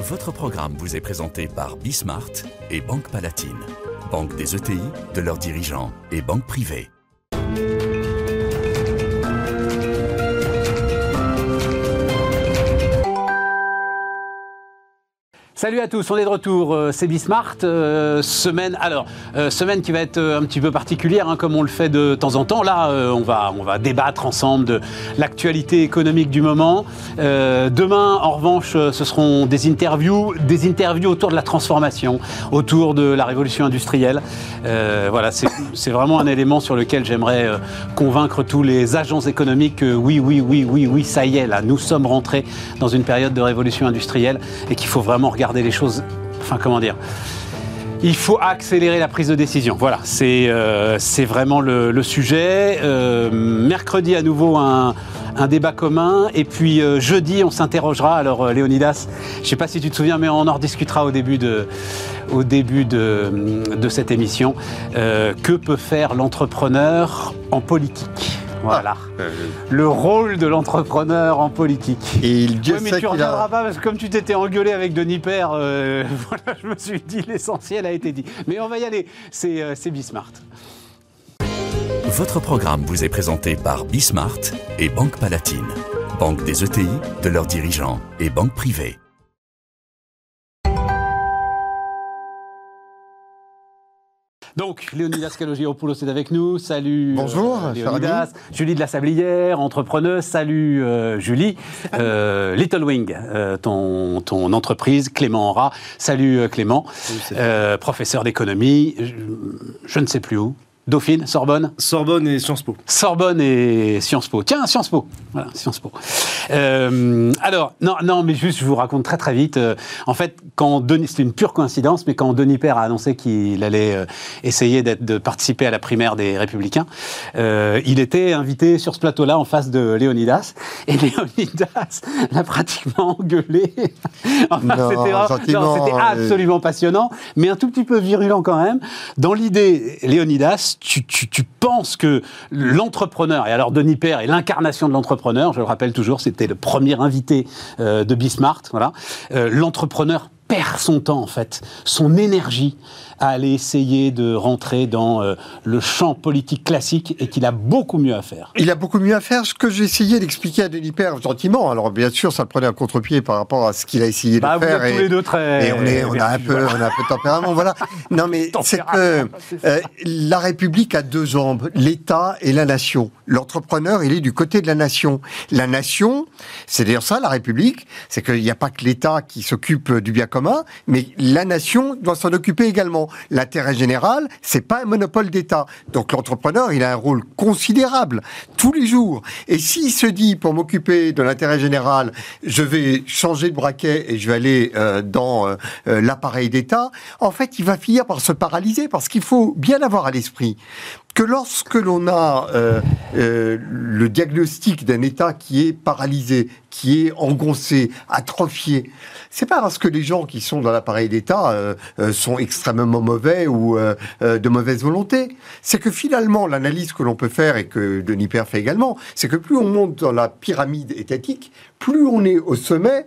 Votre programme vous est présenté par Bismart et Banque Palatine, banque des ETI, de leurs dirigeants et banque privée. Salut à tous, on est de retour. Euh, c'est Bismart. Euh, semaine, alors, euh, semaine qui va être un petit peu particulière, hein, comme on le fait de temps en temps. Là, on, va, on va débattre ensemble de l'actualité économique du moment. demain, en revanche, ce seront des interviews, des interviews autour de la transformation, autour de la révolution industrielle. voilà, c'est vraiment un élément sur lequel j'aimerais convaincre tous les agents économiques que oui, oui, oui, oui, oui, ça y est, là, nous sommes rentrés dans une période de révolution industrielle et qu'il faut vraiment regarder les choses. Enfin, comment dire il faut accélérer la prise de décision. Voilà, c'est euh, vraiment le, sujet. Euh, mercredi, à nouveau, un, débat commun. Et puis euh, jeudi, on s'interrogera. Alors, Léonidas, je ne sais pas si tu te souviens, mais on en rediscutera au début de, cette émission. que peut faire l'entrepreneur en politique? Voilà. Ah, le rôle de l'entrepreneur en politique. Et il Dieu mais tu ne reviendras pas parce que comme tu t'étais engueulé avec Denis Père, euh, voilà, je me suis dit l'essentiel a été dit. Mais on va y aller, c'est euh, Bismart. Votre programme vous est présenté par Bismart et Banque Palatine, banque des ETI, de leurs dirigeants et banque privée. Donc, Léonidas Kalogéopoulos est avec nous. Salut. Bonjour, euh, Léonidas. Julie de la Sablière, entrepreneuse. Salut, euh, Julie. Euh, Little Wing, ton, ton, entreprise. Clément Aura. Salut, Clément. professeur d'économie. je ne sais plus où. Dauphine, Sorbonne Sorbonne et Sciences Po. Sorbonne et Sciences Po. Tiens, Sciences Po. Voilà, Sciences Po. Euh, alors, non, non, mais juste, je vous raconte très très vite. Euh, en fait, quand Denis, c'était une pure coïncidence, mais quand Denis Père a annoncé qu'il allait euh, essayer de participer à la primaire des Républicains, il était invité sur ce plateau-là en face de Léonidas. Et Léonidas l'a pratiquement engueulé. c'était absolument passionnant, mais un tout petit peu virulent quand même. Dans l'idée, Léonidas, tu, penses que l'entrepreneur, et alors Denis Père est l'incarnation de l'entrepreneur, je le rappelle toujours, c'était le premier invité euh, de Bismarck, voilà, euh, l'entrepreneur perd son temps en fait, son énergie à aller essayer de rentrer dans euh, le champ politique classique et qu'il a beaucoup mieux à faire. Il a beaucoup mieux à faire. Ce que j'ai essayé d'expliquer à Denis Père gentiment, alors bien sûr, ça le prenait à contre-pied par rapport à ce qu'il a essayé de bah, faire. et, tous les deux très. Et on, est, on, a un peu, on a un peu de tempérament, voilà. Non, mais c'est que euh, la République a deux jambes, l'État et la nation. L'entrepreneur, il est du côté de la nation. La nation, c'est d'ailleurs ça, la République, c'est qu'il n'y a pas que l'État qui s'occupe du bien commun, mais la nation doit s'en occuper également. L'intérêt général, c'est pas un monopole d'État. Donc l'entrepreneur, il a un rôle considérable tous les jours. Et s'il se dit, pour m'occuper de l'intérêt général, je vais changer de braquet et je vais aller euh, dans euh, euh, l'appareil d'État, en fait, il va finir par se paralyser parce qu'il faut bien avoir à l'esprit que lorsque l'on a euh, euh, le diagnostic d'un État qui est paralysé, qui est engoncé, atrophié, c'est pas parce que les gens qui sont dans l'appareil d'État euh, sont extrêmement mauvais ou de mauvaise volonté. C'est que finalement, l'analyse que l'on peut faire et que Denis Père fait également, c'est que plus on monte dans la pyramide étatique, plus on est au sommet,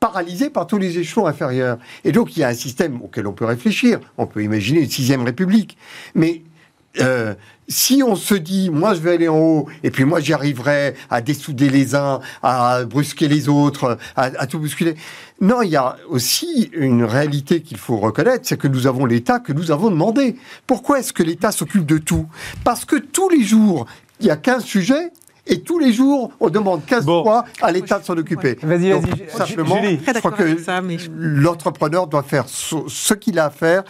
paralysé par tous les échelons inférieurs. Et donc, il y a un système auquel on peut réfléchir. On peut imaginer une sixième république. Mais euh, si on se dit, moi je vais aller en haut, et puis moi j'y arriverai à dessouder les uns, à brusquer les autres, à, tout bousculer. Non, il y a aussi une réalité qu'il faut reconnaître, c'est que nous avons l'État que nous avons demandé. Pourquoi est-ce que l'État s'occupe de tout? Parce que tous les jours, il y a 15 sujets et tous les jours, on demande 15 fois à l'État de s'en occuper. Vas-y, vas-y. Simplement, je crois que l'entrepreneur doit faire ce qu'il a à faire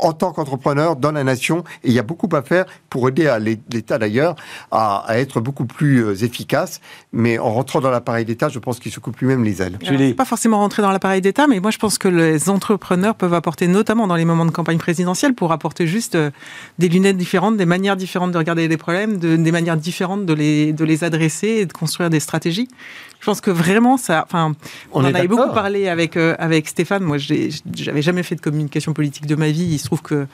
en tant qu'entrepreneur dans la nation. Et il y a beaucoup à faire pour aider l'État d'ailleurs à, être beaucoup plus euh, efficace. Mais en rentrant dans l'appareil d'État, je pense qu'il se coupe lui-même les ailes. Je ne pas forcément rentrer dans l'appareil d'État, mais moi je pense que les entrepreneurs peuvent apporter, notamment dans les moments de campagne présidentielle, pour apporter juste euh, des lunettes différentes, des manières différentes de regarder les problèmes, des manières différentes de les, de les adresser et de construire des stratégies. Je pense que vraiment, ça. Enfin, on, en avait beaucoup parlé avec, euh, avec Stéphane. Moi, j'avais jamais fait de communication politique de ma vie. Il se trouve que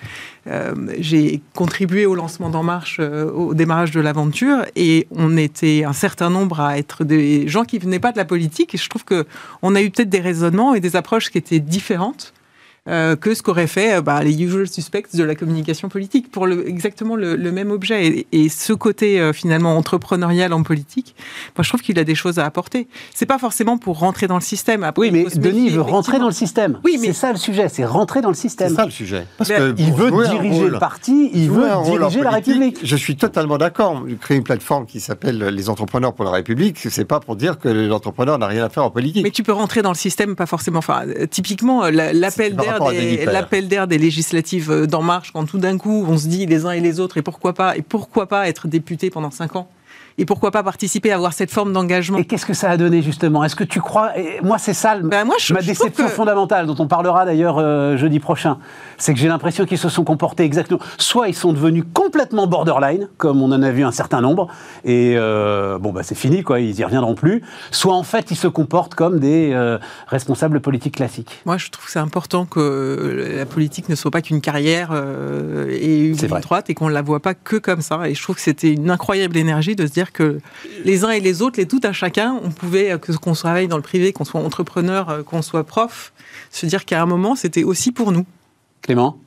euh, j'ai contribué au lancement d'En Marche, euh, au démarrage de l'aventure. Et on était un certain nombre à être des gens qui venaient pas de la politique. Et je trouve qu'on a eu peut-être des raisonnements et des approches qui étaient différentes. Euh, que ce qu'auraient fait euh, bah, les usual suspects de la communication politique pour le, exactement le, même objet. Et, ce côté euh, finalement entrepreneurial en politique, moi je trouve qu'il a des choses à apporter. C'est pas forcément pour rentrer dans le système. oui, mais Denis veut rentrer dans le système. Oui, mais c'est ça le sujet, c'est rentrer dans le système. C'est ça le sujet. Parce que il veut diriger le parti, il veut diriger la République. Je suis totalement d'accord. Créer une plateforme qui s'appelle les entrepreneurs pour la République, c'est pas pour dire que l'entrepreneur n'a rien à faire en politique. Mais tu peux rentrer dans le système, pas forcément. Enfin, typiquement, l'appel d'air d'air des législatives euh, d'En Marche, quand tout d'un coup on se dit les uns et les autres, et pourquoi pas, et pourquoi pas être député pendant cinq ans? Et pourquoi pas participer, à avoir cette forme d'engagement. Et qu'est-ce que ça a donné justement? Est-ce que tu crois et Moi, c'est ça ben moi, je, ma déception fondamentale, dont on parlera d'ailleurs euh, jeudi prochain. C'est que j'ai l'impression qu'ils se sont comportés exactement. Soit ils sont devenus complètement borderline, comme on en a vu un certain nombre, et euh, bon, bah, c'est fini, quoi, ils y reviendront plus. Soit en fait, ils se comportent comme des euh, responsables politiques classiques. Moi, je trouve que c'est important que la politique ne soit pas qu'une carrière et une droite et qu'on ne la voit pas que comme ça. Et je trouve que c'était une incroyable énergie de se dire que les uns et les autres, les tout à chacun, on pouvait, euh, qu'on travaille dans le privé, qu'on soit entrepreneur, euh, qu'on soit prof, se dire qu'à un moment, c'était aussi pour nous. Clément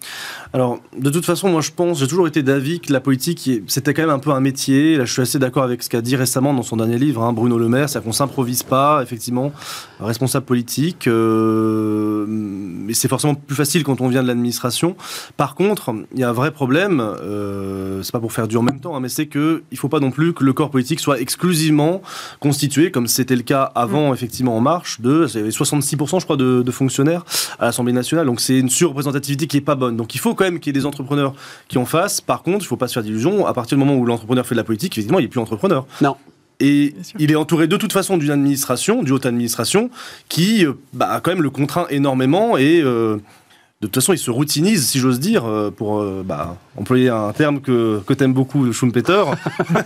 alors, de toute façon, moi je pense, j'ai toujours été d'avis que la politique, c'était quand même un peu un métier. Là, je suis assez d'accord avec ce qu'a dit récemment dans son dernier livre, hein, Bruno Le Maire, c'est qu'on s'improvise pas, effectivement, responsable politique. Euh, mais c'est forcément plus facile quand on vient de l'administration. Par contre, il y a un vrai problème, euh, c'est pas pour faire du en même temps, hein, mais c'est qu'il ne faut pas non plus que le corps politique soit exclusivement constitué, comme c'était le cas avant, mm. effectivement, En Marche, de, il y avait 66%, je crois, de, de fonctionnaires à l'Assemblée nationale. Donc c'est une surreprésentativité qui est pas bonne. Donc il faut quand même qu'il y ait des entrepreneurs qui en fassent. Par contre, il ne faut pas se faire d'illusions. À partir du moment où l'entrepreneur fait de la politique, effectivement, il n'est plus entrepreneur. Non. Et il est entouré de toute façon d'une administration, d'une haute administration, qui euh, bah, quand même le contraint énormément et euh, de toute façon, il se routinise, si j'ose dire, euh, pour euh, bah, employer un terme que, que t'aimes beaucoup, Schumpeter.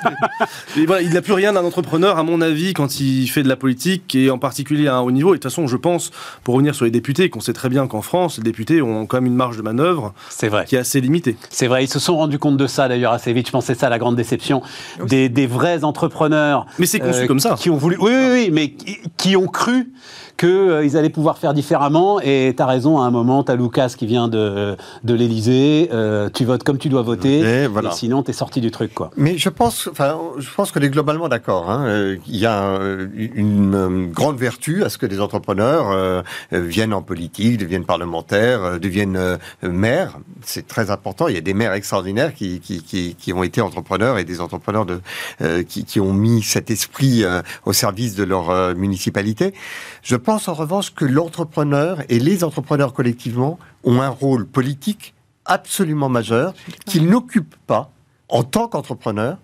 voilà, il n'a plus rien d'un entrepreneur, à mon avis, quand il fait de la politique, et en particulier à un haut niveau. Et de toute façon, je pense, pour revenir sur les députés, qu'on sait très bien qu'en France, les députés ont quand même une marge de manœuvre vrai. qui est assez limitée. C'est vrai, ils se sont rendus compte de ça d'ailleurs assez vite. Je pense que c'est ça la grande déception des, des, vrais entrepreneurs. Mais c'est conçu euh, comme ça. Qui ont voulu, oui, oui, oui, mais qui, qui ont cru qu'ils euh, allaient pouvoir faire différemment. Et tu as raison, à un moment, tu as Lucas qui vient de, de l'Elysée, euh, tu votes comme tu dois voter, et, sinon tu es sorti du truc. Quoi. Mais je pense, enfin, je pense qu'on est globalement d'accord. Hein. Euh, il y a une grande vertu à ce que des entrepreneurs viennent en politique, deviennent parlementaires, deviennent maires. C'est très important. Il y a des maires extraordinaires qui, qui, qui, qui ont été entrepreneurs et des entrepreneurs de, qui, qui ont mis cet esprit au service de leur municipalité. Je pense en revanche que l'entrepreneur et les entrepreneurs collectivement ont un rôle politique absolument majeur qu'ils n'occupent pas en tant qu'entrepreneur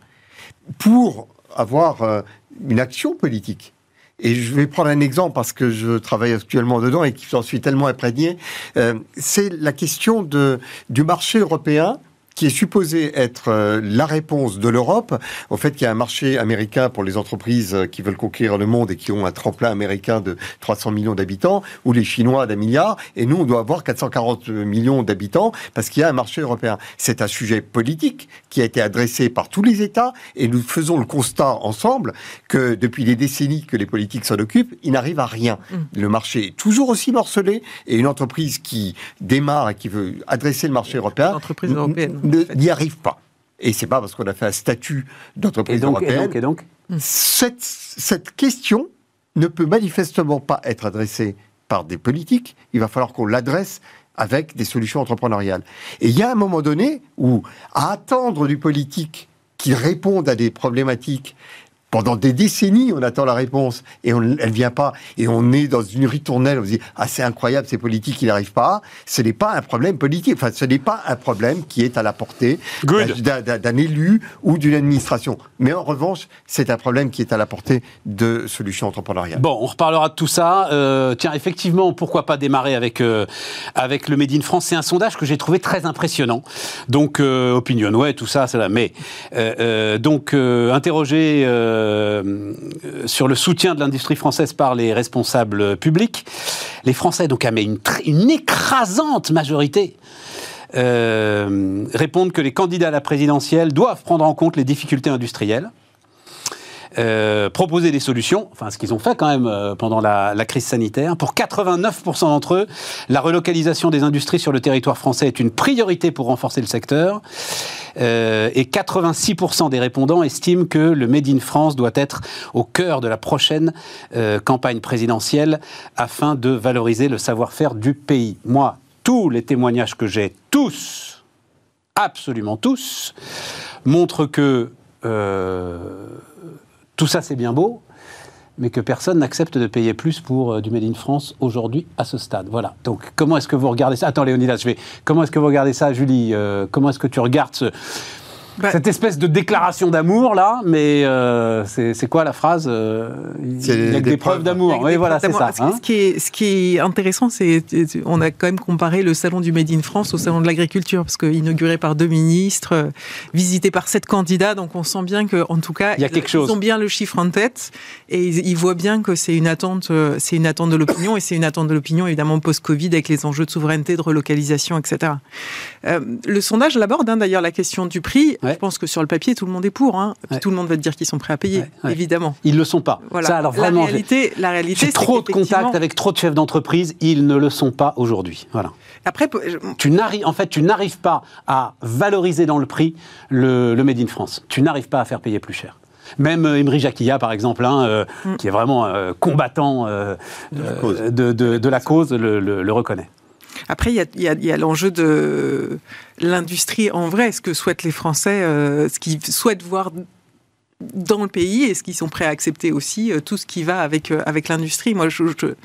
pour avoir euh, une action politique. Et je vais prendre un exemple parce que je travaille actuellement dedans et que j'en suis tellement imprégné. Euh, c'est la question de, du marché européen qui est supposé être euh, la réponse de l'Europe au fait qu'il y a un marché américain pour les entreprises euh, qui veulent conquérir le monde et qui ont un tremplin américain de 300 millions d'habitants, ou les Chinois d'un milliard, et nous, on doit avoir 440 millions d'habitants parce qu'il y a un marché européen. C'est un sujet politique qui a été adressé par tous les États, et nous faisons le constat ensemble que depuis des décennies que les politiques s'en occupent, il n'arrive à rien. Mm. Le marché est toujours aussi morcelé, et une entreprise qui démarre et qui veut adresser le marché européen... L'entreprise européenne n'y arrive pas. Et c'est pas parce qu'on a fait un statut d'entreprise européenne. Et donc, cette, cette question ne peut manifestement pas être adressée par des politiques. Il va falloir qu'on l'adresse avec des solutions entrepreneuriales. Et il y a un moment donné où, à attendre du politique qu'il réponde à des problématiques pendant des décennies, on attend la réponse et on, elle vient pas. Et on est dans une ritournelle. On se dit ah c'est incroyable, ces politiques, il n'arrive pas. Ce n'est pas un problème politique. Enfin, ce n'est pas un problème qui est à la portée d'un élu ou d'une administration. Mais en revanche, c'est un problème qui est à la portée de solutions entrepreneuriales. Bon, on reparlera de tout ça. Euh, tiens, effectivement, pourquoi pas démarrer avec euh, avec le Made in France? C'est un sondage que j'ai trouvé très impressionnant. Donc euh, opinion, ouais, tout ça, c'est là. Mais donc interroger sur le soutien de l'industrie française par les responsables publics. Les Français, donc, à une, une écrasante majorité, répondent que les candidats à la présidentielle doivent prendre en compte les difficultés industrielles euh, proposer des solutions, enfin ce qu'ils ont fait quand même euh, pendant la, crise sanitaire. Pour 89% d'entre eux, la relocalisation des industries sur le territoire français est une priorité pour renforcer le secteur. Euh, et 86% des répondants estiment que le Made in France doit être au cœur de la prochaine campagne présidentielle afin de valoriser le savoir-faire du pays. Moi, tous les témoignages que j'ai, tous, absolument tous, montrent que tout ça, c'est bien beau, mais que personne n'accepte de payer plus pour euh, du Made France aujourd'hui à ce stade. Voilà. Donc, comment est-ce que vous regardez ça? Attends, Léonidas, je vais. Comment est-ce que vous regardez ça, Julie? Euh, Comment est-ce que tu regardes ce, bah, Cette espèce de déclaration d'amour, là, mais euh, c'est quoi la phrase euh, Il y a des, preuves d'amour. Oui, voilà, c'est ça. Hein. ce, qui est, ce qui est intéressant, c'est on a quand même comparé le salon du Made in France au salon de l'agriculture, parce qu'inauguré par deux ministres, euh, visité par sept candidats, donc on sent bien qu'en tout cas, il y a quelque ils, chose. ont bien le chiffre en tête, et ils, voient bien que c'est une attente, c'est une attente de l'opinion, et c'est une attente de l'opinion évidemment post-Covid avec les enjeux de souveraineté, de relocalisation, etc. le sondage l'aborde hein, d'ailleurs la question du prix. Je pense que sur le papier, tout le monde est pour. Hein. Tout le monde va te dire qu'ils sont prêts à payer, évidemment. Ils ne le sont pas. Voilà. alors vraiment, la réalité, la réalité c'est trop de contacts avec trop de chefs d'entreprise. Ils ne le sont pas aujourd'hui. Voilà. Après, tu n'arrives, en fait, tu n'arrives pas à valoriser dans le prix le, Made in France. Tu n'arrives pas à faire payer plus cher. Même euh, Emery Jacquilla, par exemple, hein, euh, mm. qui est vraiment euh, combattant de, la cause, le reconnaît. Après, il y a, l'enjeu de l'industrie en vrai, ce que souhaitent les Français, euh, ce qu'ils souhaitent voir dans le pays et ce qu'ils sont prêts à accepter aussi euh, tout ce qui va avec, euh, avec l'industrie. Moi, je, trouve que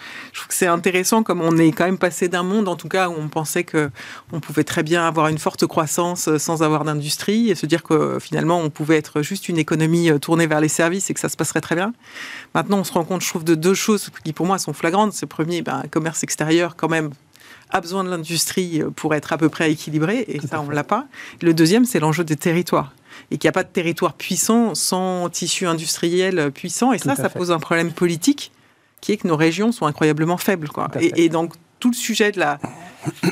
c'est intéressant comme on est quand même passé d'un monde, en tout cas, où on pensait qu'on pouvait très bien avoir une forte croissance sans avoir d'industrie et se dire que finalement, on pouvait être juste une économie tournée vers les services et que ça se passerait très bien. Maintenant, on se rend compte, je trouve, de deux choses qui pour moi sont flagrantes. C'est premier, ben, commerce extérieur quand même a besoin de l'industrie pour être à peu près équilibré, et ça, on ne l'a pas. Le deuxième, c'est l'enjeu des territoires. Et qu'il n'y a pas de territoire puissant sans tissu industriel puissant. Et ça, ça pose un problème politique qui est que nos régions sont incroyablement faibles. Quoi. Et, donc, tout le sujet de la,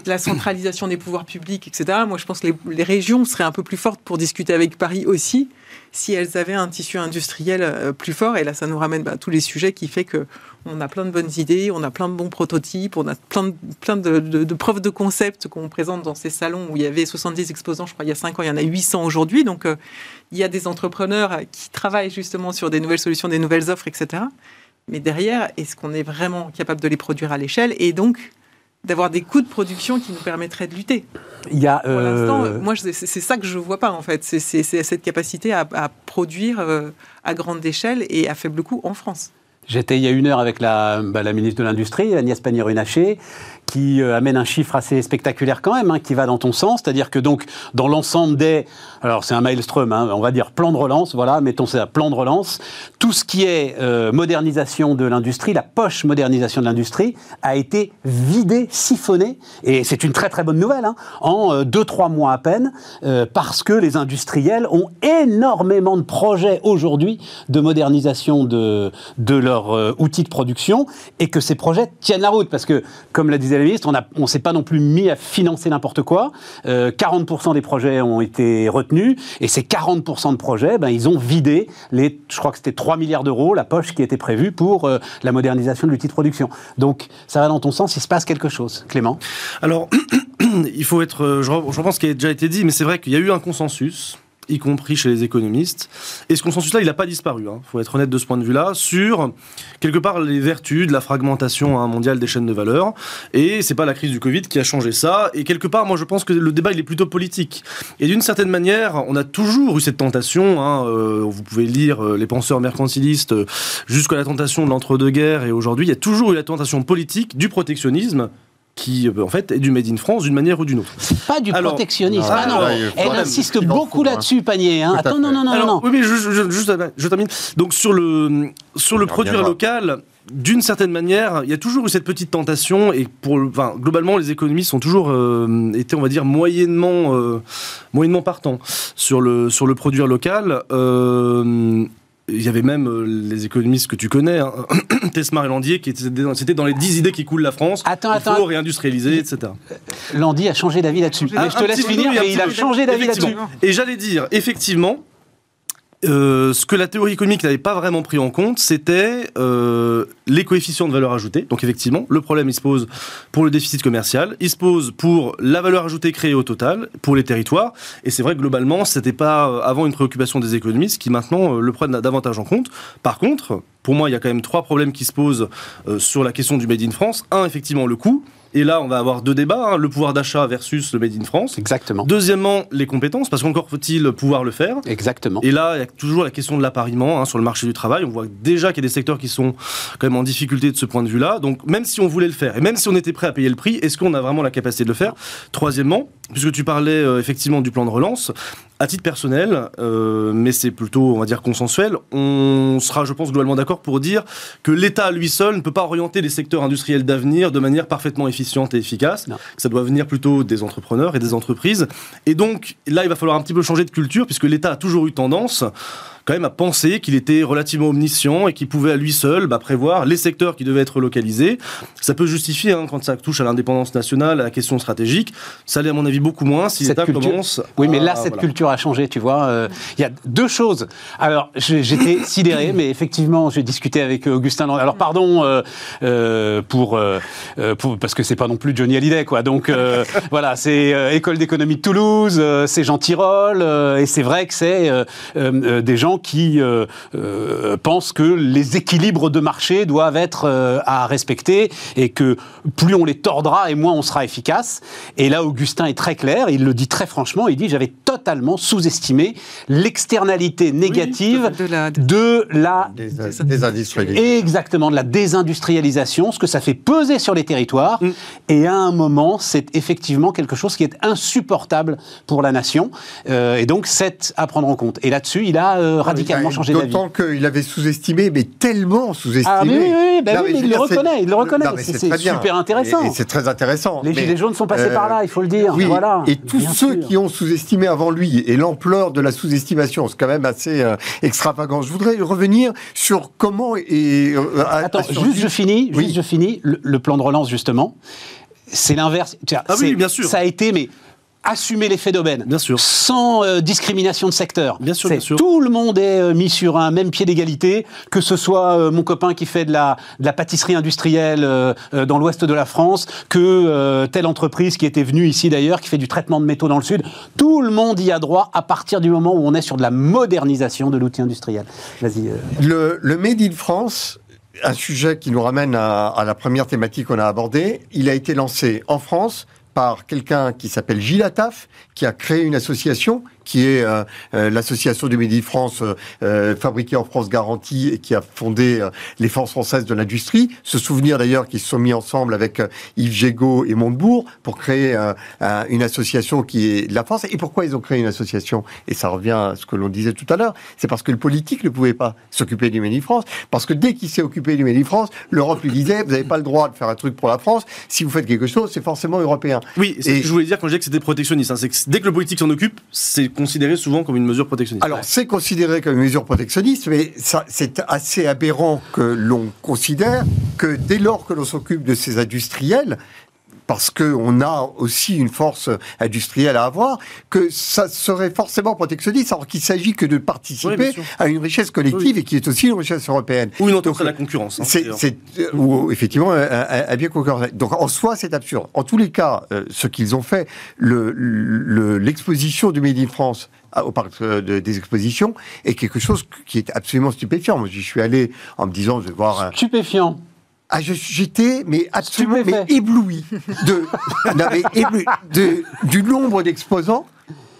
la, centralisation des pouvoirs publics, etc., moi, je pense que les, les, régions seraient un peu plus fortes pour discuter avec Paris aussi si elles avaient un tissu industriel euh, plus fort. Et là, ça nous ramène à bah, tous les sujets qui fait que on a plein de bonnes idées, on a plein de bons prototypes, on a plein de, plein de, preuves de concept qu'on présente dans ces salons où il y avait 70 exposants, je crois, il y a 5 ans, il y en a 800 aujourd'hui. Donc, euh, il y a des entrepreneurs qui travaillent justement sur des nouvelles solutions, des nouvelles offres, etc. Mais derrière, est-ce qu'on est vraiment capable de les produire à l'échelle Et donc, d'avoir des coûts de production qui nous permettraient de lutter? Il y a, Pour l'instant, euh, moi, c'est ça que je ne vois pas, en fait. C'est cette capacité à, produire euh, à grande échelle et à faible coût en France. J'étais il y a une heure avec la, bah, ministre de l'Industrie, Agnès Pannier-Runacher, qui euh, amène un chiffre assez spectaculaire quand même, hein, qui va dans ton sens. C'est-à-dire que donc, dans l'ensemble des... Alors c'est un maelstrom, hein, on va dire plan de relance, voilà, mettons ça, plan de relance. Tout ce qui est euh, modernisation de l'industrie, la poche modernisation de l'industrie, a été vidée, siphonnée, et c'est une très très bonne nouvelle, hein, en euh, deux, trois mois à peine, parce que les industriels ont énormément de projets aujourd'hui de modernisation de, de leurs outils de production, et que ces projets tiennent la route, parce que, comme l'a disait on ne s'est pas non plus mis à financer n'importe quoi. 40% euh, des projets ont été retenus, et ces 40% de projets, ben, ils ont vidé les, je crois que c'était 3 milliards d'euros, la poche qui était prévue pour euh, la modernisation de l'outil de production. Donc, ça va dans ton sens, il se passe quelque chose. Clément? Alors, il faut être, euh, je, je pense qu'il a déjà été dit, mais c'est vrai qu'il y a eu un consensus y compris chez les économistes. Et ce consensus-là, il n'a pas disparu, il hein. faut être honnête de ce point de vue-là, sur quelque part les vertus de la fragmentation hein, mondiale des chaînes de valeur. Et c'est pas la crise du Covid qui a changé ça. Et quelque part, moi je pense que le débat, il est plutôt politique. Et d'une certaine manière, on a toujours eu cette tentation, hein, euh, vous pouvez lire euh, les penseurs mercantilistes euh, jusqu'à la tentation de l'entre-deux-guerres, et aujourd'hui, il y a toujours eu la tentation politique du protectionnisme qui euh, en fait est du Made in France d'une manière ou d'une autre. C'est pas du protectionnisme. Ah, non, elle insiste beaucoup là-dessus, hein. Panier. Hein. Attends, non, non, non, non. Oui, mais je, je, termine. Donc sur le sur le produire local. D'une certaine manière, il y a toujours eu cette petite tentation et pour, enfin, globalement, les économistes ont toujours euh, été, on va dire, moyennement, euh, moyennement partants sur le sur le produire local il y avait même euh, les économistes que tu connais, hein, Tesmar et Landier, qui c'était dans les 10 idées qui coulent la France. Attends, il attends. faut réindustrialiser, etc. Landier a changé d'avis là-dessus. je te laisse finir, mais il a changé d'avis là-dessus. Et j'allais dire, effectivement, euh, ce que la théorie économique n'avait pas vraiment pris en compte, c'était euh, les coefficients de valeur ajoutée. Donc effectivement, le problème, il se pose pour le déficit commercial, il se pose pour la valeur ajoutée créée au total, pour les territoires. Et c'est vrai que globalement, c'était pas euh, avant une préoccupation des économistes qui maintenant le prennent davantage en compte. Par contre, pour moi, il y a quand même trois problèmes qui se posent sur la question du Made in France. Un, effectivement, le coût. Et là, on va avoir deux débats, hein, le pouvoir d'achat versus le Made in France. Exactement. Deuxièmement, les compétences, parce qu'encore faut-il pouvoir le faire. Exactement. Et là, il y a toujours la question de l'appariement hein, sur le marché du travail. On voit déjà qu'il y a des secteurs qui sont quand même en difficulté de ce point de vue-là. Donc, même si on voulait le faire, et même si on était prêt à payer le prix, est-ce qu'on a vraiment la capacité de le faire? Troisièmement, puisque tu parlais euh, effectivement du plan de relance, à titre personnel, euh, mais c'est plutôt, on va dire, consensuel, on sera, je pense, globalement d'accord pour dire que l'État, lui seul, ne peut pas orienter les secteurs industriels d'avenir de manière parfaitement efficiente et efficace. Ça doit venir plutôt des entrepreneurs et des entreprises. Et donc, là, il va falloir un petit peu changer de culture, puisque l'État a toujours eu tendance quand même à penser qu'il était relativement omniscient et qu'il pouvait à lui seul bah, prévoir les secteurs qui devaient être localisés. Ça peut justifier hein, quand ça touche à l'indépendance nationale, à la question stratégique. Ça l'est à mon avis beaucoup moins si l'État commence. Oui, mais là, cette culture a changé, tu vois. Euh, il y a deux choses. Alors, j'étais sidéré, mais effectivement, j'ai discuté avec Augustin. Alors, pardon euh, euh, pour, pour, parce que c'est pas non plus Johnny Hallyday, quoi. Donc, voilà, c'est École d'économie de Toulouse, c'est Jean Tirole, et c'est vrai que c'est des gens qui euh, euh, pensent que les équilibres de marché doivent être euh, à respecter et que plus on les tordra et moins on sera efficace. Et là, Augustin est très clair, il le dit très franchement, il dit j'avais totalement sous-estimé l'externalité négative de la, de la. Exactement, de la désindustrialisation, ce que ça fait peser sur les territoires. Mm. Et à un moment, c'est effectivement quelque chose qui est insupportable pour la nation. et donc, c'est à prendre en compte. Et là-dessus, il a radicalement changé d'avis. D'autant qu'il avait sous-estimé, mais tellement sous-estimé. Ah, mais oui, oui, bah oui mais il le reconnaît, il le reconnaît. C'est super intéressant. Et, c'est très intéressant. Les Gilets jaunes sont passés par là, il faut le dire. Oui, voilà, et tous ceux qui ont sous-estimé avant lui, et l'ampleur de la sous-estimation, c'est quand même assez euh, extravagant. Je voudrais revenir sur comment et. Euh, Attends, juste je finis, juste je finis. Le, plan de relance, justement, c'est l'inverse. Ah oui, bien sûr. Ça a été, mais assumer l'effet d'aubaine. Bien sûr. Sans euh, discrimination de secteur. Bien sûr, bien sûr. Tout le monde est euh, mis sur un même pied d'égalité, que ce soit euh, mon copain qui fait de la, de la pâtisserie industrielle dans l'ouest de la France, que telle entreprise qui était venue ici d'ailleurs, qui fait du traitement de métaux dans le sud. Tout le monde y a droit à partir du moment où on est sur de la modernisation de l'outil industriel. Vas-y. Le, le Made in France, un sujet qui nous ramène à, à la première thématique qu'on a abordée, il a été lancé en France par quelqu'un qui s'appelle Gilles Attaf, qui a créé une association qui est euh, euh, l'association du Midi France euh, fabriquée en France garantie et qui a fondé les forces françaises de l'industrie. Se souvenir d'ailleurs qu'ils se sont mis ensemble avec Yves Gégaud et Montebourg pour créer une association qui est de la France. Et pourquoi ils ont créé une association? Et ça revient à ce que l'on disait tout à l'heure. C'est parce que le politique ne pouvait pas s'occuper du Midi France. Parce que dès qu'il s'est occupé du Midi France, l'Europe lui disait vous n'avez pas le droit de faire un truc pour la France. Si vous faites quelque chose, c'est forcément européen. Oui, et ce que je voulais dire quand je disais que c'était protectionniste. Hein, c'est que dès que le politique s'en occupe, c'est considéré souvent comme une mesure protectionniste. Alors, c'est considéré comme une mesure protectionniste, mais c'est assez aberrant que l'on considère que dès lors que l'on s'occupe de ces industriels, parce qu'on a aussi une force industrielle à avoir, que ça serait forcément protectionniste, alors qu'il s'agit que de participer à une richesse collective et qui est aussi une richesse européenne. Ou une entorse à la concurrence. Hein, c'est ou effectivement un, bien concurrent. Donc en soi, c'est absurde. En tous les cas, euh, ce qu'ils ont fait, l'exposition le, du Made in France au parc des expositions est quelque chose qui est absolument stupéfiant. Moi, j'y suis allé en me disant, je vais voir. Stupéfiant. Ah, j'étais mais absolument mais ébloui de, de, du nombre d'exposants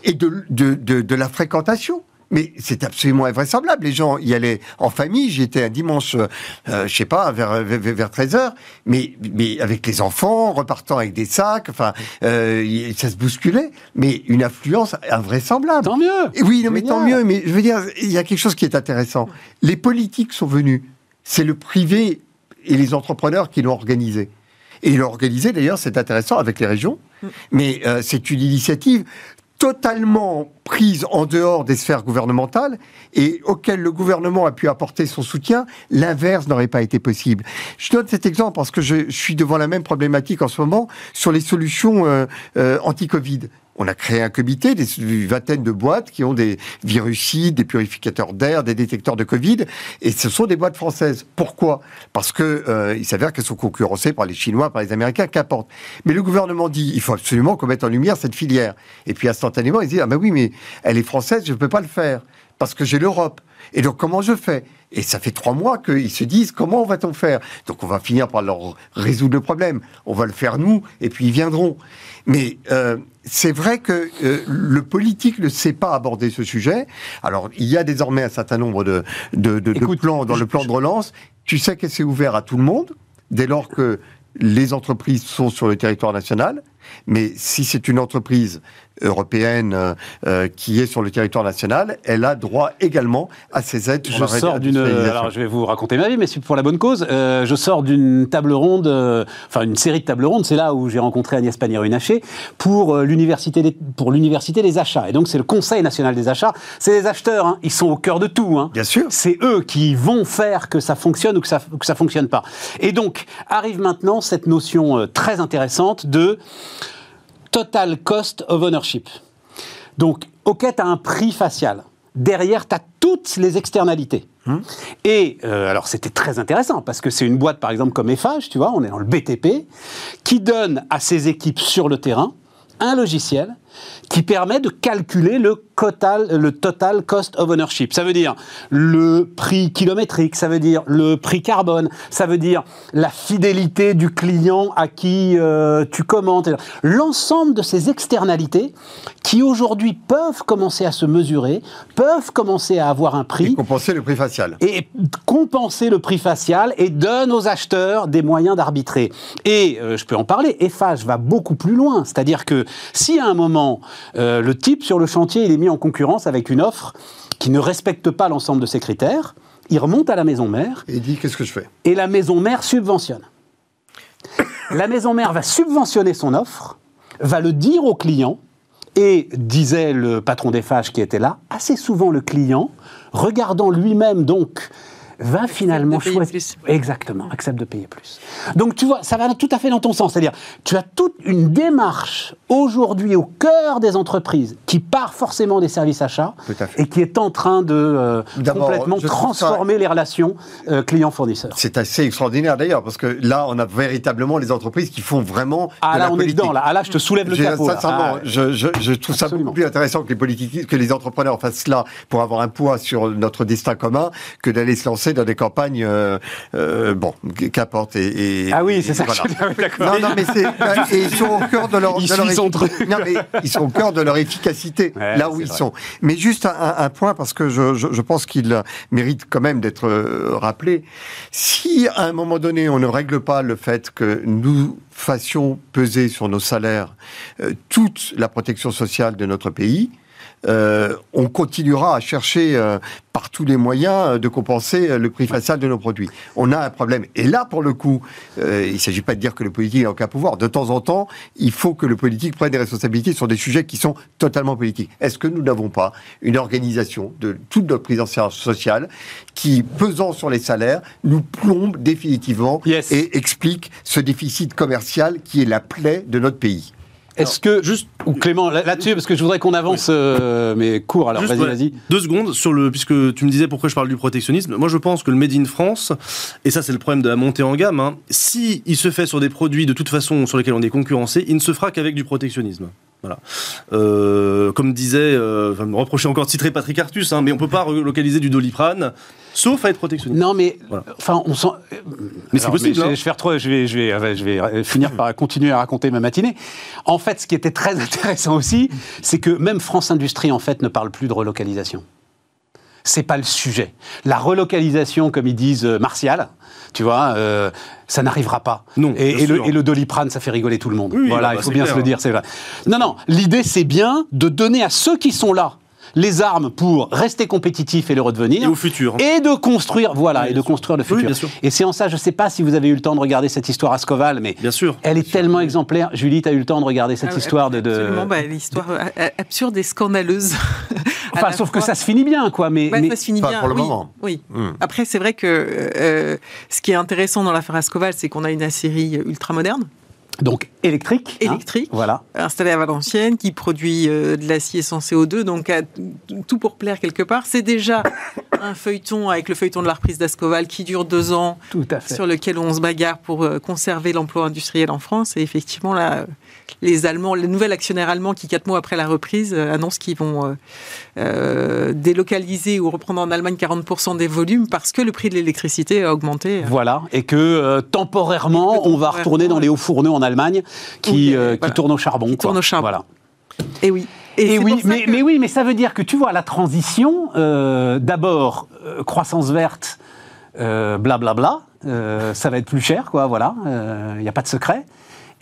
et de, de, de, la fréquentation. Mais c'est absolument invraisemblable. Les gens y allaient en famille. J'étais un dimanche, euh, je sais pas, vers, vers, 13h, mais, mais avec les enfants, repartant avec des sacs. Enfin, euh, ça se bousculait. Mais une affluence invraisemblable. Tant mieux Oui, non, mais tant mieux. Mais je veux dire, il y a quelque chose qui est intéressant. Les politiques sont venus. C'est le privé et les entrepreneurs qui l'ont organisé. Et ils l'ont organisé, d'ailleurs, c'est intéressant, avec les régions. Mm. Mais euh, c'est une initiative totalement prises en dehors des sphères gouvernementales et auxquelles le gouvernement a pu apporter son soutien, l'inverse n'aurait pas été possible. Je donne cet exemple parce que je, suis devant la même problématique en ce moment sur les solutions euh, euh, anti-Covid. On a créé un comité, des vingtaines de boîtes qui ont des virucides, des purificateurs d'air, des détecteurs de Covid, et ce sont des boîtes françaises. Pourquoi? Parce que euh, il s'avère qu'elles sont concurrencées par les Chinois, par les Américains, qu'importe. Mais le gouvernement dit, il faut absolument qu'on mette en lumière cette filière. Et puis instantanément, il dit, ah ben oui, mais elle est française, je ne peux pas le faire parce que j'ai l'Europe. Et donc comment je fais? Et ça fait trois mois qu'ils se disent comment va-t-on faire? Donc on va finir par leur résoudre le problème. On va le faire nous, et puis ils viendront. Mais euh, c'est vrai que euh, le politique ne sait pas aborder ce sujet. Alors, il y a désormais un certain nombre de, de, de, plans dans le plan de relance. Tu sais que c'est ouvert à tout le monde, dès lors que les entreprises sont sur le territoire national. Mais si c'est une entreprise européenne euh, euh, qui est sur le territoire national, elle a droit également à ces aides. Je sors d'une. Alors, je vais vous raconter ma vie, mais c'est pour la bonne cause. Euh, je sors d'une table ronde, enfin une série de tables rondes. C'est là où j'ai rencontré Agnès Pannier-Runacher pour l'université des, pour l'université des achats. Et donc c'est le Conseil national des achats. C'est les acheteurs. Hein. Ils sont au cœur de tout. Hein. Bien sûr. C'est eux qui vont faire que ça fonctionne ou que ça que ça fonctionne pas. Et donc arrive maintenant cette notion très intéressante de total cost of ownership. Donc, OK, tu as un prix facial. Derrière, tu as toutes les externalités. Hmm. Et euh, alors c'était très intéressant parce que c'est une boîte par exemple comme FH, tu vois, on est dans le BTP, qui donne à ses équipes sur le terrain un logiciel qui permet de calculer le total, le total cost of ownership. Ça veut dire le prix kilométrique, ça veut dire le prix carbone, ça veut dire la fidélité du client à qui euh, tu commandes. L'ensemble de ces externalités qui aujourd'hui peuvent commencer à se mesurer, peuvent commencer à avoir un prix. Et compenser le prix facial. Et compenser le prix facial et donne aux acheteurs des moyens d'arbitrer. Et euh, je peux en parler, FH va beaucoup plus loin. C'est-à-dire que si à un moment, euh, le type sur le chantier, il est mis en concurrence avec une offre qui ne respecte pas l'ensemble de ces critères. Il remonte à la maison mère. Et il dit qu'est-ce que je fais? Et la maison mère subventionne. la maison mère va subventionner son offre, va le dire au client, et disait le patron des fâches qui était là, assez souvent le client, regardant lui-même donc va finalement choisir. Exactement, accepte de payer plus. Donc tu vois, ça va tout à fait dans ton sens. C'est-à-dire, tu as toute une démarche aujourd'hui au cœur des entreprises qui part forcément des services achats et qui est en train de euh, complètement transformer les relations euh, clients-fournisseurs. C'est assez extraordinaire d'ailleurs, parce que là, on a véritablement les entreprises qui font vraiment. Ah là, on est dedans. Là. Ah, là, je te soulève le capot. Sincèrement, ah, je, je, trouve ça beaucoup plus intéressant que les, politiques, que les entrepreneurs fassent cela pour avoir un poids sur notre destin commun que d'aller se lancer dans des campagnes, euh, euh, bon, qu'importe. Et, ah oui, c'est ça. Non, non, mais c'est ils sont au cœur de leur, ils, de leur non, mais ils sont au cœur de leur efficacité là où ils sont. Mais juste un, point parce que je, je, pense qu'il mérite quand même d'être euh, rappelé. Si à un moment donné on ne règle pas le fait que nous fassions peser sur nos salaires toute la protection sociale de notre pays, euh, on continuera à chercher euh, par tous les moyens euh, de compenser le prix facial de nos produits. On a un problème. Et là, pour le coup, il ne s'agit pas de dire que le politique n'a aucun pouvoir. De temps en temps, il faut que le politique prenne des responsabilités sur des sujets qui sont totalement politiques. Est-ce que nous n'avons pas une organisation de toute notre prise en charge sociale qui, pesant sur les salaires, nous plombe définitivement et explique ce déficit commercial qui est la plaie de notre pays? Est-ce que juste ou Clément là-dessus parce que je voudrais qu'on avance euh, mais court alors vas-y vas-y. Deux secondes sur le puisque tu me disais pourquoi je parle du protectionnisme. Moi je pense que le made in France et ça c'est le problème de la montée en gamme hein, si il se fait sur des produits de toute façon sur lesquels on est concurrencé il ne se fera qu'avec du protectionnisme voilà. Euh, comme disait, euh, me reprocher encore de citer Patrick Artus, hein, mais on peut pas relocaliser du doliprane sauf à être protectionniste. Non, mais enfin, on sent. Mais c'est possible. je, vais, faire trop, je vais, je vais, je vais finir par continuer à raconter ma matinée. En fait, ce qui était très intéressant aussi, c'est que même France Industrie en fait ne parle plus de relocalisation. C'est pas le sujet. La relocalisation, comme ils disent, euh, martiale, tu vois, euh, ça n'arrivera pas. Non. Et, le, et, le, doliprane, ça fait rigoler tout le monde. voilà, bah, il faut bien se le dire, c'est vrai. Non, non. L'idée, c'est bien de donner à ceux qui sont là les armes pour rester compétitif et le redevenir. Et au futur. Et de construire, voilà, et de construire le futur. Et c'est en ça, je ne sais pas si vous avez eu le temps de regarder cette histoire à Scoval, mais bien sûr. elle est tellement exemplaire. Julie, tu as eu le temps de regarder cette ah histoire de. Absolument, bah, l'histoire absurde et scandaleuse. enfin, sauf que ça se finit bien, quoi. Mais, ça se finit bien. Pour le oui, moment. Oui. Hmm. Après, c'est vrai que euh, ce qui est intéressant dans l'affaire Ascoval, c'est qu'on a une Assyrie ultra moderne. Donc électrique. Hein, électrique. voilà. Installé à Valenciennes, qui produit euh, de l'acier sans CO2, donc tout pour plaire quelque part. C'est déjà un feuilleton avec le feuilleton de la reprise d'Ascoval qui dure deux ans, tout à fait. sur lequel on se bagarre pour euh, conserver l'emploi industriel en France. Et effectivement, là, les Allemands, le nouvel actionnaire allemand qui, quatre mois après la reprise, euh, annonce qu'ils vont euh, euh, délocaliser ou reprendre en Allemagne 40% des volumes parce que le prix de l'électricité a augmenté. Voilà, et que temporairement, on va retourner dans les hauts fourneaux en Allemagne qui, qui tournent au charbon. Qui tournent au charbon. Voilà. Et oui. Et, oui, mais, mais, oui, mais ça veut dire que tu vois la transition, d'abord croissance verte, blablabla, bla, bla, ça va être plus cher, quoi, voilà, il n'y a pas de secret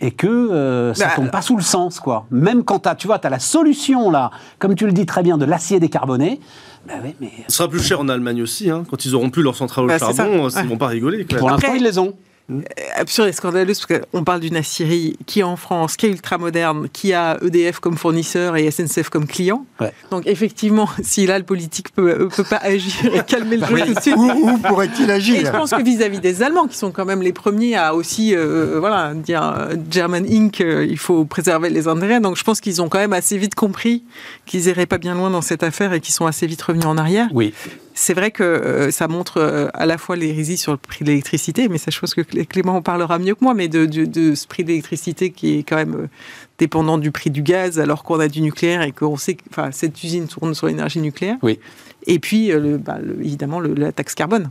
et que euh, ça ne bah, tombe pas sous le sens, quoi. Même quand tu vois, as la solution, là, comme tu le dis très bien, de l'acier décarboné, bah oui, mais... Ce sera plus cher en Allemagne aussi, hein. quand ils auront plus leur centrale au bah, charbon, ils ne vont pas rigoler. Pour l'instant, ils les ont. Euh, absurde et scandaleuse parce qu'on parle d'une Assyrie qui est en France, qui est ultra moderne, qui a EDF comme fournisseur et SNCF comme client. Donc effectivement, si là le politique peut, euh, peut pas agir et calmer le jeu tout de suite, où, pourrait-il agir et Je pense que vis-à-vis des Allemands, qui sont quand même les premiers à aussi euh, voilà dire German Inc. il faut préserver les intérêts. Donc je pense qu'ils ont quand même assez vite compris qu'ils iraient pas bien loin dans cette affaire et qu'ils sont assez vite revenus en arrière. Oui. C'est vrai que euh, ça montre euh, à la fois l'hérésie sur le prix de l'électricité, mais ça, je pense que Clément en parlera mieux que moi, mais de, ce prix de l'électricité qui est quand même euh, dépendant du prix du gaz, alors qu'on a du nucléaire et qu'on sait que cette usine tourne sur l'énergie nucléaire. Oui. Et puis, bah, évidemment, la taxe carbone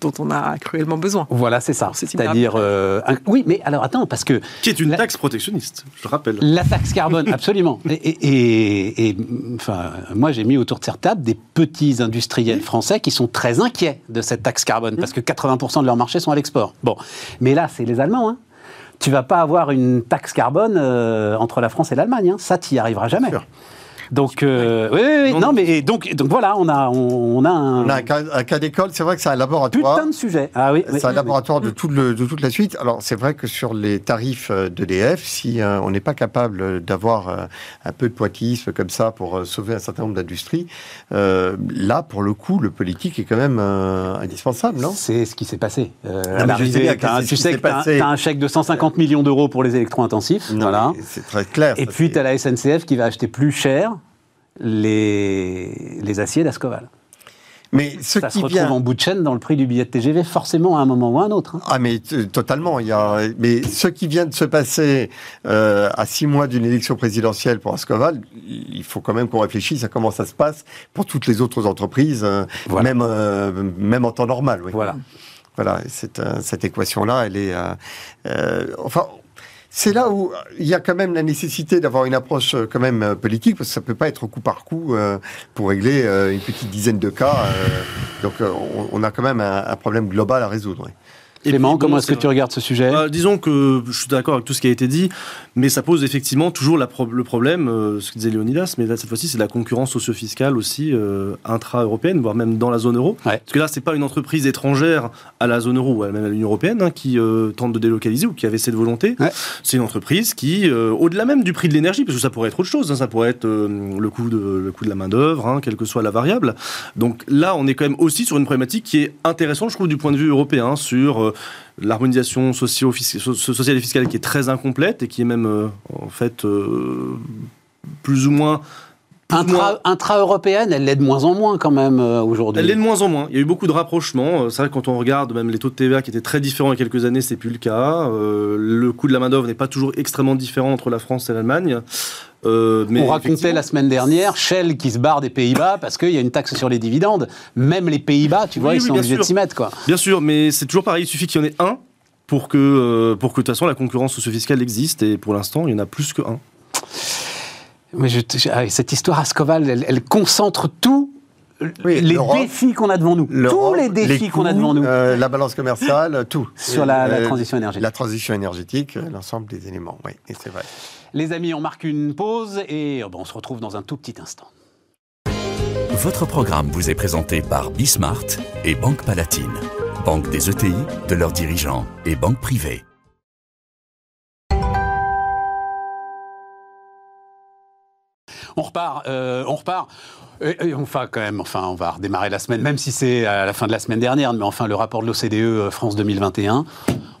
dont on a cruellement besoin. Voilà, c'est ça. C'est-à-dire, euh, oui, mais alors attends, parce que qui est une taxe protectionniste, je rappelle. La taxe carbone, absolument. Et, et, enfin, moi, j'ai mis autour de cette table des petits industriels français qui sont très inquiets de cette taxe carbone parce que 80% de leur marché sont à l'export. Bon, mais là, c'est les Allemands. Hein. Tu vas pas avoir une taxe carbone euh, entre la France et l'Allemagne. Hein. Ça, tu y arriveras jamais. Donc, euh, oui, oui, oui. Non, mais donc, donc voilà, on a, on, a un. On a un cas, d'école, c'est vrai que c'est un laboratoire. Putain de sujet. Ah oui. C'est un laboratoire de, tout le, de toute la suite. Alors, c'est vrai que sur les tarifs euh, d'EDF, si euh, on n'est pas capable d'avoir un peu de poitisme comme ça pour sauver un certain nombre d'industries, là, pour le coup, le politique est quand même indispensable, non? C'est ce qui s'est passé. tu sais que tu as, un chèque de 150 millions d'euros pour les électro-intensifs. Voilà. C'est très clair. Et puis, tu as la SNCF qui va acheter plus cher les, les aciers d'Ascoval. Mais ce ça qui se retrouve en bout de chaîne dans le prix du billet de TGV, forcément à un moment ou à un autre. Hein. Ah mais totalement. Il y a, mais ce qui vient de se passer euh, à six mois d'une élection présidentielle pour Ascoval, il faut quand même qu'on réfléchisse à comment ça se passe pour toutes les autres entreprises, euh, même euh, même en temps normal. Oui. Voilà. Voilà, cette, cette équation-là, elle est. enfin, c'est là où il y a quand même la nécessité d'avoir une approche euh, quand même euh, politique, parce que ça peut pas être coup par coup euh, pour régler une petite dizaine de cas. donc on, a quand même un, problème global à résoudre. Clément, comment est-ce que tu regardes ce sujet bah, Disons que je suis d'accord avec tout ce qui a été dit, mais ça pose effectivement toujours la le problème, euh, ce que disait Léonidas, mais là, cette fois-ci, c'est la concurrence socio-fiscale aussi euh, intra-européenne, voire même dans la zone euro. Parce que là, c'est pas une entreprise étrangère à la zone euro, ou même à l'Union européenne, hein, qui euh, tente de délocaliser ou qui avait cette volonté. C'est une entreprise qui, au-delà même du prix de l'énergie, parce que ça pourrait être autre chose, hein, ça pourrait être le, coût de, le coût de la main-d'œuvre, hein, quelle que soit la variable. Donc là, on est quand même aussi sur une problématique qui est intéressante, je trouve, du point de vue européen, sur l'harmonisation sociale et fiscale qui est très incomplète et qui est même, euh, en fait, euh, plus ou moins Intra-européenne, elle l'est de moins en moins quand même aujourd'hui. Elle l'est de moins en moins. Il y a eu beaucoup de rapprochements. C'est vrai que quand on regarde même les taux de TVA qui étaient très différents il y a quelques années, c'est plus le cas. le coût de la main-d'œuvre n'est pas toujours extrêmement différent entre la France et l'Allemagne. Euh, on racontait la semaine dernière Shell qui se barre des Pays-Bas parce qu'il y a une taxe sur les dividendes. Même les Pays-Bas, tu vois, ils sont obligés de s'y mettre. Quoi. Bien sûr, mais c'est toujours pareil, il suffit qu'il y en ait un pour que, euh, pour que de toute façon la concurrence socio-fiscale existe, et pour l'instant, il y en a plus que un. Mais ah, cette histoire Ascoval, elle, elle concentre tout les défis qu'on a devant nous. Tous les défis qu'on a devant nous. Euh, la balance commerciale, tout. Sur la, transition énergétique. La transition énergétique, l'ensemble des éléments, oui, et c'est vrai. Les amis, on marque une pause et oh, on se retrouve dans un tout petit instant. Votre programme vous est présenté par Bismart et Banque Palatine, banque des ETI, de leurs dirigeants et banque privée. On repart, euh, on repart. Et, enfin, quand même, enfin, on va redémarrer la semaine, même si c'est à la fin de la semaine dernière, mais enfin, le rapport de l'OCDE euh, France 2021.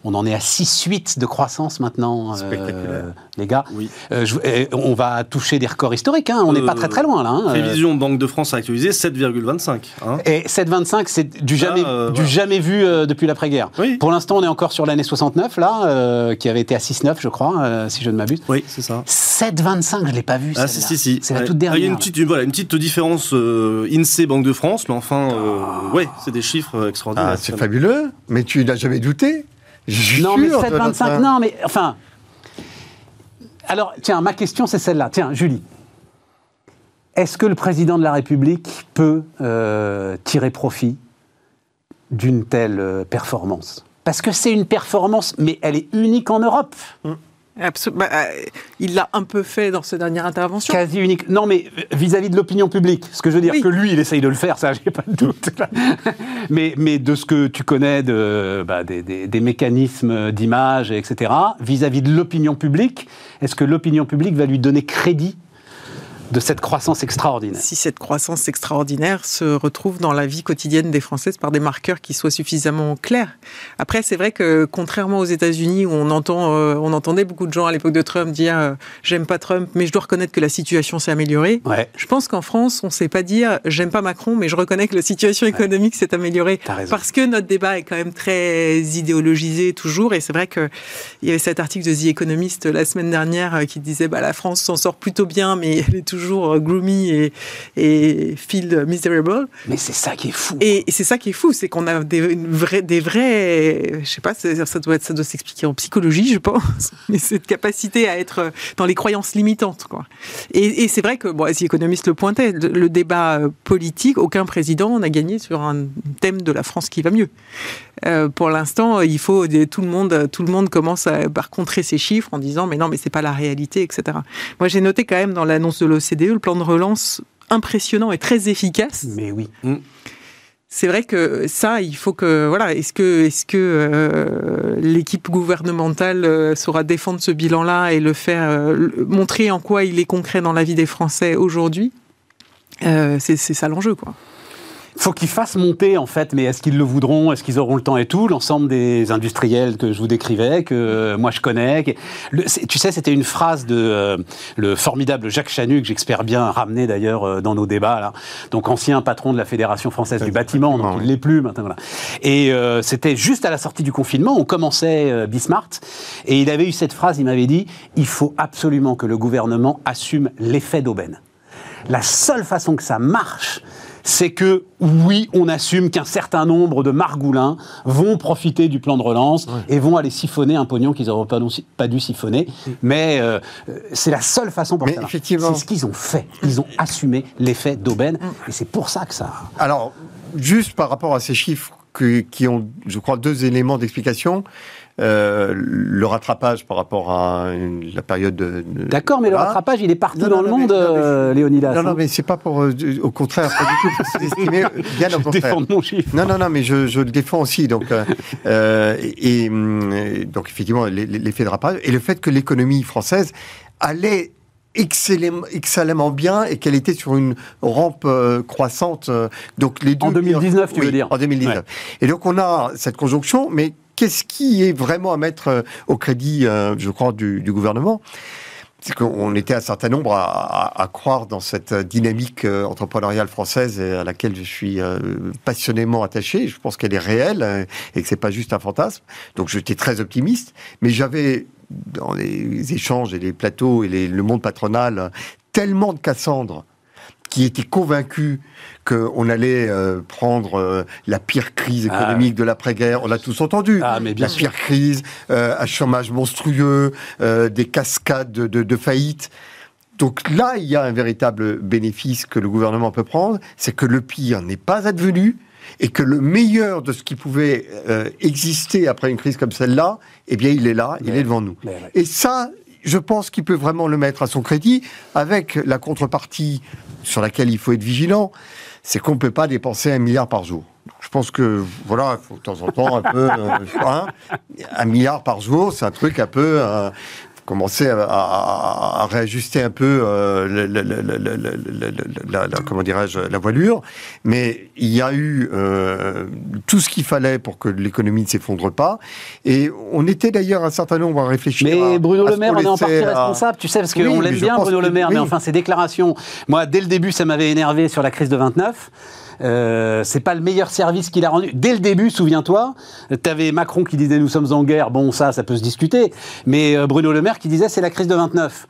On en est à 6-8 de croissance maintenant, euh, les gars. Oui. Euh, on va toucher des records historiques, hein. on n'est pas très très loin là. Hein. Prévision Banque de France actualisée, 7,25. Hein. Et 7,25, c'est du jamais, du jamais vu depuis l'après-guerre. Pour l'instant, on est encore sur l'année 69, là, qui avait été à 6,9, je crois, si je ne m'abuse. Oui, c'est ça. 7,25, je ne l'ai pas vu. Ah, si, si, si. C'est la toute dernière. Ah, il y a une petite, voilà, une petite différence euh, INSEE Banque de France, mais enfin, euh, ouais, c'est des chiffres extraordinaires. Ah, c'est fabuleux, mais tu n'as jamais douté Non, mais 7,25, non, mais enfin. Alors, tiens, ma question, c'est celle-là. Tiens, Julie. Est-ce que le président de la République peut euh, tirer profit d'une telle performance? Parce que c'est une performance, mais elle est unique en Europe. Hum. Bah, euh, il l'a un peu fait dans sa dernière intervention. Quasi unique. Non, mais vis-à-vis de l'opinion publique, ce que je veux dire, que lui, il essaye de le faire, ça, j'ai pas de doute. mais, mais de ce que tu connais de, bah, des, des, mécanismes d'image, etc., vis-à-vis de l'opinion publique, est-ce que l'opinion publique va lui donner crédit de cette croissance extraordinaire. Si cette croissance extraordinaire se retrouve dans la vie quotidienne des Françaises par des marqueurs qui soient suffisamment clairs. Après, c'est vrai que contrairement aux États-Unis où on entend, euh, on entendait beaucoup de gens à l'époque de Trump dire euh, j'aime pas Trump, mais je dois reconnaître que la situation s'est améliorée. Je pense qu'en France, on ne sait pas dire j'aime pas Macron, mais je reconnais que la situation économique s'est améliorée parce que notre débat est quand même très idéologisé toujours. Et c'est vrai que il y avait cet article de The Economist la semaine dernière euh, qui disait bah la France s'en sort plutôt bien, mais elle est toujours toujours euh, gloomy et, et feel miserable. Mais c'est ça qui est fou. Et, c'est ça qui est fou, c'est qu'on a des, vrais, des vrais, je sais pas, ça doit, ça doit s'expliquer en psychologie, je pense, mais cette capacité à être dans les croyances limitantes. Quoi. Et, c'est vrai que, bon, les économistes le pointaient, le débat euh, politique, aucun président n'a gagné sur un thème de la France qui va mieux. Euh, pour l'instant, il faut tout le monde, tout le monde commence à par contrer ces chiffres en disant mais non, mais c'est pas la réalité, etc. Moi, j'ai noté quand même dans l'annonce de l'OCDE le plan de relance impressionnant et très efficace. Mais oui. Mm. C'est vrai que ça, il faut que voilà. Est-ce que est-ce que euh, l'équipe gouvernementale euh, saura défendre ce bilan-là et le faire montrer en quoi il est concret dans la vie des Français aujourd'hui? C'est ça l'enjeu, quoi faut qu'ils fassent monter, en fait, mais est-ce qu'ils le voudront Est-ce qu'ils auront le temps et tout L'ensemble des industriels que je vous décrivais, que euh, moi je connais. tu sais, c'était une phrase de euh, le formidable Jacques Chanu, que j'espère bien ramener d'ailleurs euh, dans nos débats, là. donc ancien patron de la Fédération française du bâtiment, donc il ne l'est plus maintenant. Voilà. Et c'était juste à la sortie du confinement, on commençait Bismart, et il avait eu cette phrase, il m'avait dit, il faut absolument que le gouvernement assume l'effet d'aubaine. La seule façon que ça marche, c'est que oui, on assume qu'un certain nombre de margoulins vont profiter du plan de relance et vont aller siphonner un pognon qu'ils n'auraient pas, dû siphonner. Mais euh, c'est la seule façon pour ça. C'est ce qu'ils ont fait. Ils ont assumé l'effet d'aubaine et c'est pour ça que ça. Alors, juste par rapport à ces chiffres qui ont, je crois, deux éléments d'explication. Euh, le rattrapage par rapport à la période de. D'accord, mais le rattrapage, il est partout dans le monde, euh, Léonidas. Non, non, mais c'est pas pour. Euh, au contraire, pas du tout estimer bien au contraire. défends mon chiffre. Non, non, non, mais je, je le défends aussi. Donc, et, donc effectivement, l'effet de rattrapage et le fait que l'économie française allait excellemment, excellemment bien et qu'elle était sur une rampe croissante. donc les deux en 2019, tu veux dire En 2019. Et donc on a cette conjonction, mais qu'est-ce qui est vraiment à mettre euh, au crédit, euh, je crois, du, gouvernement? C'est qu'on était un certain nombre à, croire dans cette dynamique euh, entrepreneuriale française à laquelle je suis passionnément attaché. Je pense qu'elle est réelle et que c'est pas juste un fantasme. Donc j'étais très optimiste, mais j'avais dans les échanges et les plateaux et le monde patronal tellement de Cassandre qui étaient convaincus qu'on allait euh, prendre euh, la pire crise ah économique de l'après-guerre. On l'a tous entendu. Ah, mais la pire crise, euh, un chômage monstrueux, des cascades de, de, de faillites. Donc là, il y a un véritable bénéfice que le gouvernement peut prendre, c'est que le pire n'est pas advenu et que le meilleur de ce qui pouvait exister après une crise comme celle-là, eh bien, il est là, il est devant nous. Et ça, je pense qu'il peut vraiment le mettre à son crédit, avec la contrepartie sur laquelle il faut être vigilant, c'est qu'on ne peut pas dépenser un milliard par jour. Je pense que, voilà, il faut de temps en temps un peu. hein, un milliard par jour, c'est un truc un peu commencer à, réajuster un peu euh, la, comment dirais-je la voilure, mais il y a eu euh, tout ce qu'il fallait pour que l'économie ne s'effondre pas, et on était d'ailleurs un certain nombre à réfléchir. Mais Bruno Le Maire, on est en partie responsable, tu sais, parce qu'on l'aime bien Bruno Le Maire, mais enfin ses déclarations, moi dès le début ça m'avait énervé sur la crise de 29. Euh, c'est pas le meilleur service qu'il a rendu. Dès le début, souviens-toi, tu avais Macron qui disait nous sommes en guerre. Bon, ça, ça peut se discuter. Mais euh, Bruno Le Maire qui disait c'est la crise de 29.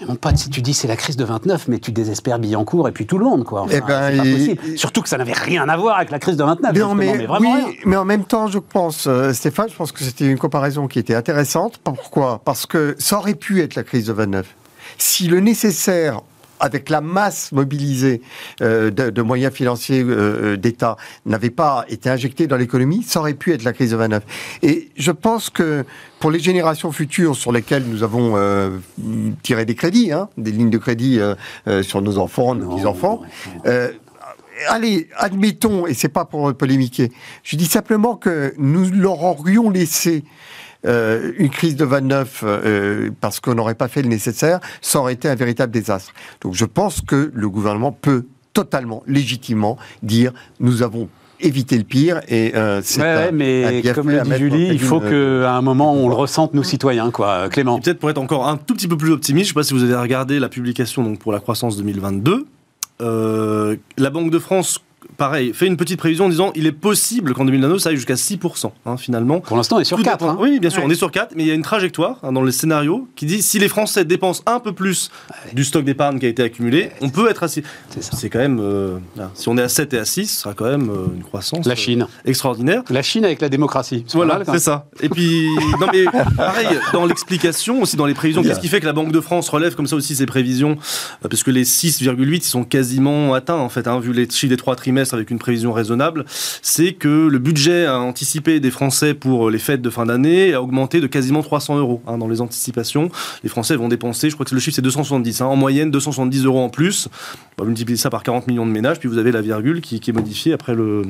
Mais mon pote, si tu dis c'est la crise de 29, mais tu désespères Billancourt et puis tout le monde, quoi. Eh ben, pas possible. Surtout que ça n'avait rien à voir avec la crise de 29. mais, oui, mais en même temps, je pense, euh, Stéphane, je pense que c'était une comparaison qui était intéressante. Pourquoi? Parce que ça aurait pu être la crise de 29. Si le nécessaire avec la masse mobilisée euh, de, moyens financiers euh, d'État, n'avait pas été injecté dans l'économie, ça aurait pu être la crise de 29. Et je pense que pour les générations futures sur lesquelles nous avons euh, tiré des crédits, hein, des lignes de crédit sur nos enfants, nos petits-enfants, allez, admettons, et c'est pas pour polémiquer, je dis simplement que nous leur aurions laissé euh, une crise de 29 euh, parce qu'on n'aurait pas fait le nécessaire, ça aurait été un véritable désastre. Donc je pense que le gouvernement peut totalement, légitimement dire nous avons évité le pire et euh, c'est ouais, mais comme le dit Julie, il faut qu'à un moment on le ressente nous citoyens quoi, Clément. Peut-être pour être encore un tout petit peu plus optimiste, je ne sais pas si vous avez regardé la publication donc pour la croissance 2022. la Banque de France pareil, fait une petite prévision en disant il est possible qu'en 2022 ça aille jusqu'à 6%, hein, finalement. Pour l'instant, on est sur 4. Hein. Oui, bien sûr, on est sur 4, mais il y a une trajectoire hein, dans les scénarios qui dit si les Français dépensent un peu plus du stock d'épargne qui a été accumulé, on peut être assis. C'est quand même. Euh, si on est à 7 et à 6, ce sera quand même euh, une croissance. La Chine. Euh, extraordinaire. La Chine avec la démocratie. Voilà, c'est ça. Et puis, non, mais pareil, dans l'explication, aussi dans les prévisions, qu'est-ce qui fait que la Banque de France relève comme ça aussi ses prévisions? Parce que les 6,8 sont quasiment atteints, en fait, vu les chiffres des trois trimestres avec une prévision raisonnable, c'est que le budget anticipé des Français pour les fêtes de fin d'année a augmenté de quasiment 300 euros hein, dans les anticipations. Les Français vont dépenser, je crois que le chiffre c'est 270, hein, en moyenne 270 euros en plus. On va multiplier ça par 40 millions de ménages, puis vous avez la virgule qui, est modifiée après le,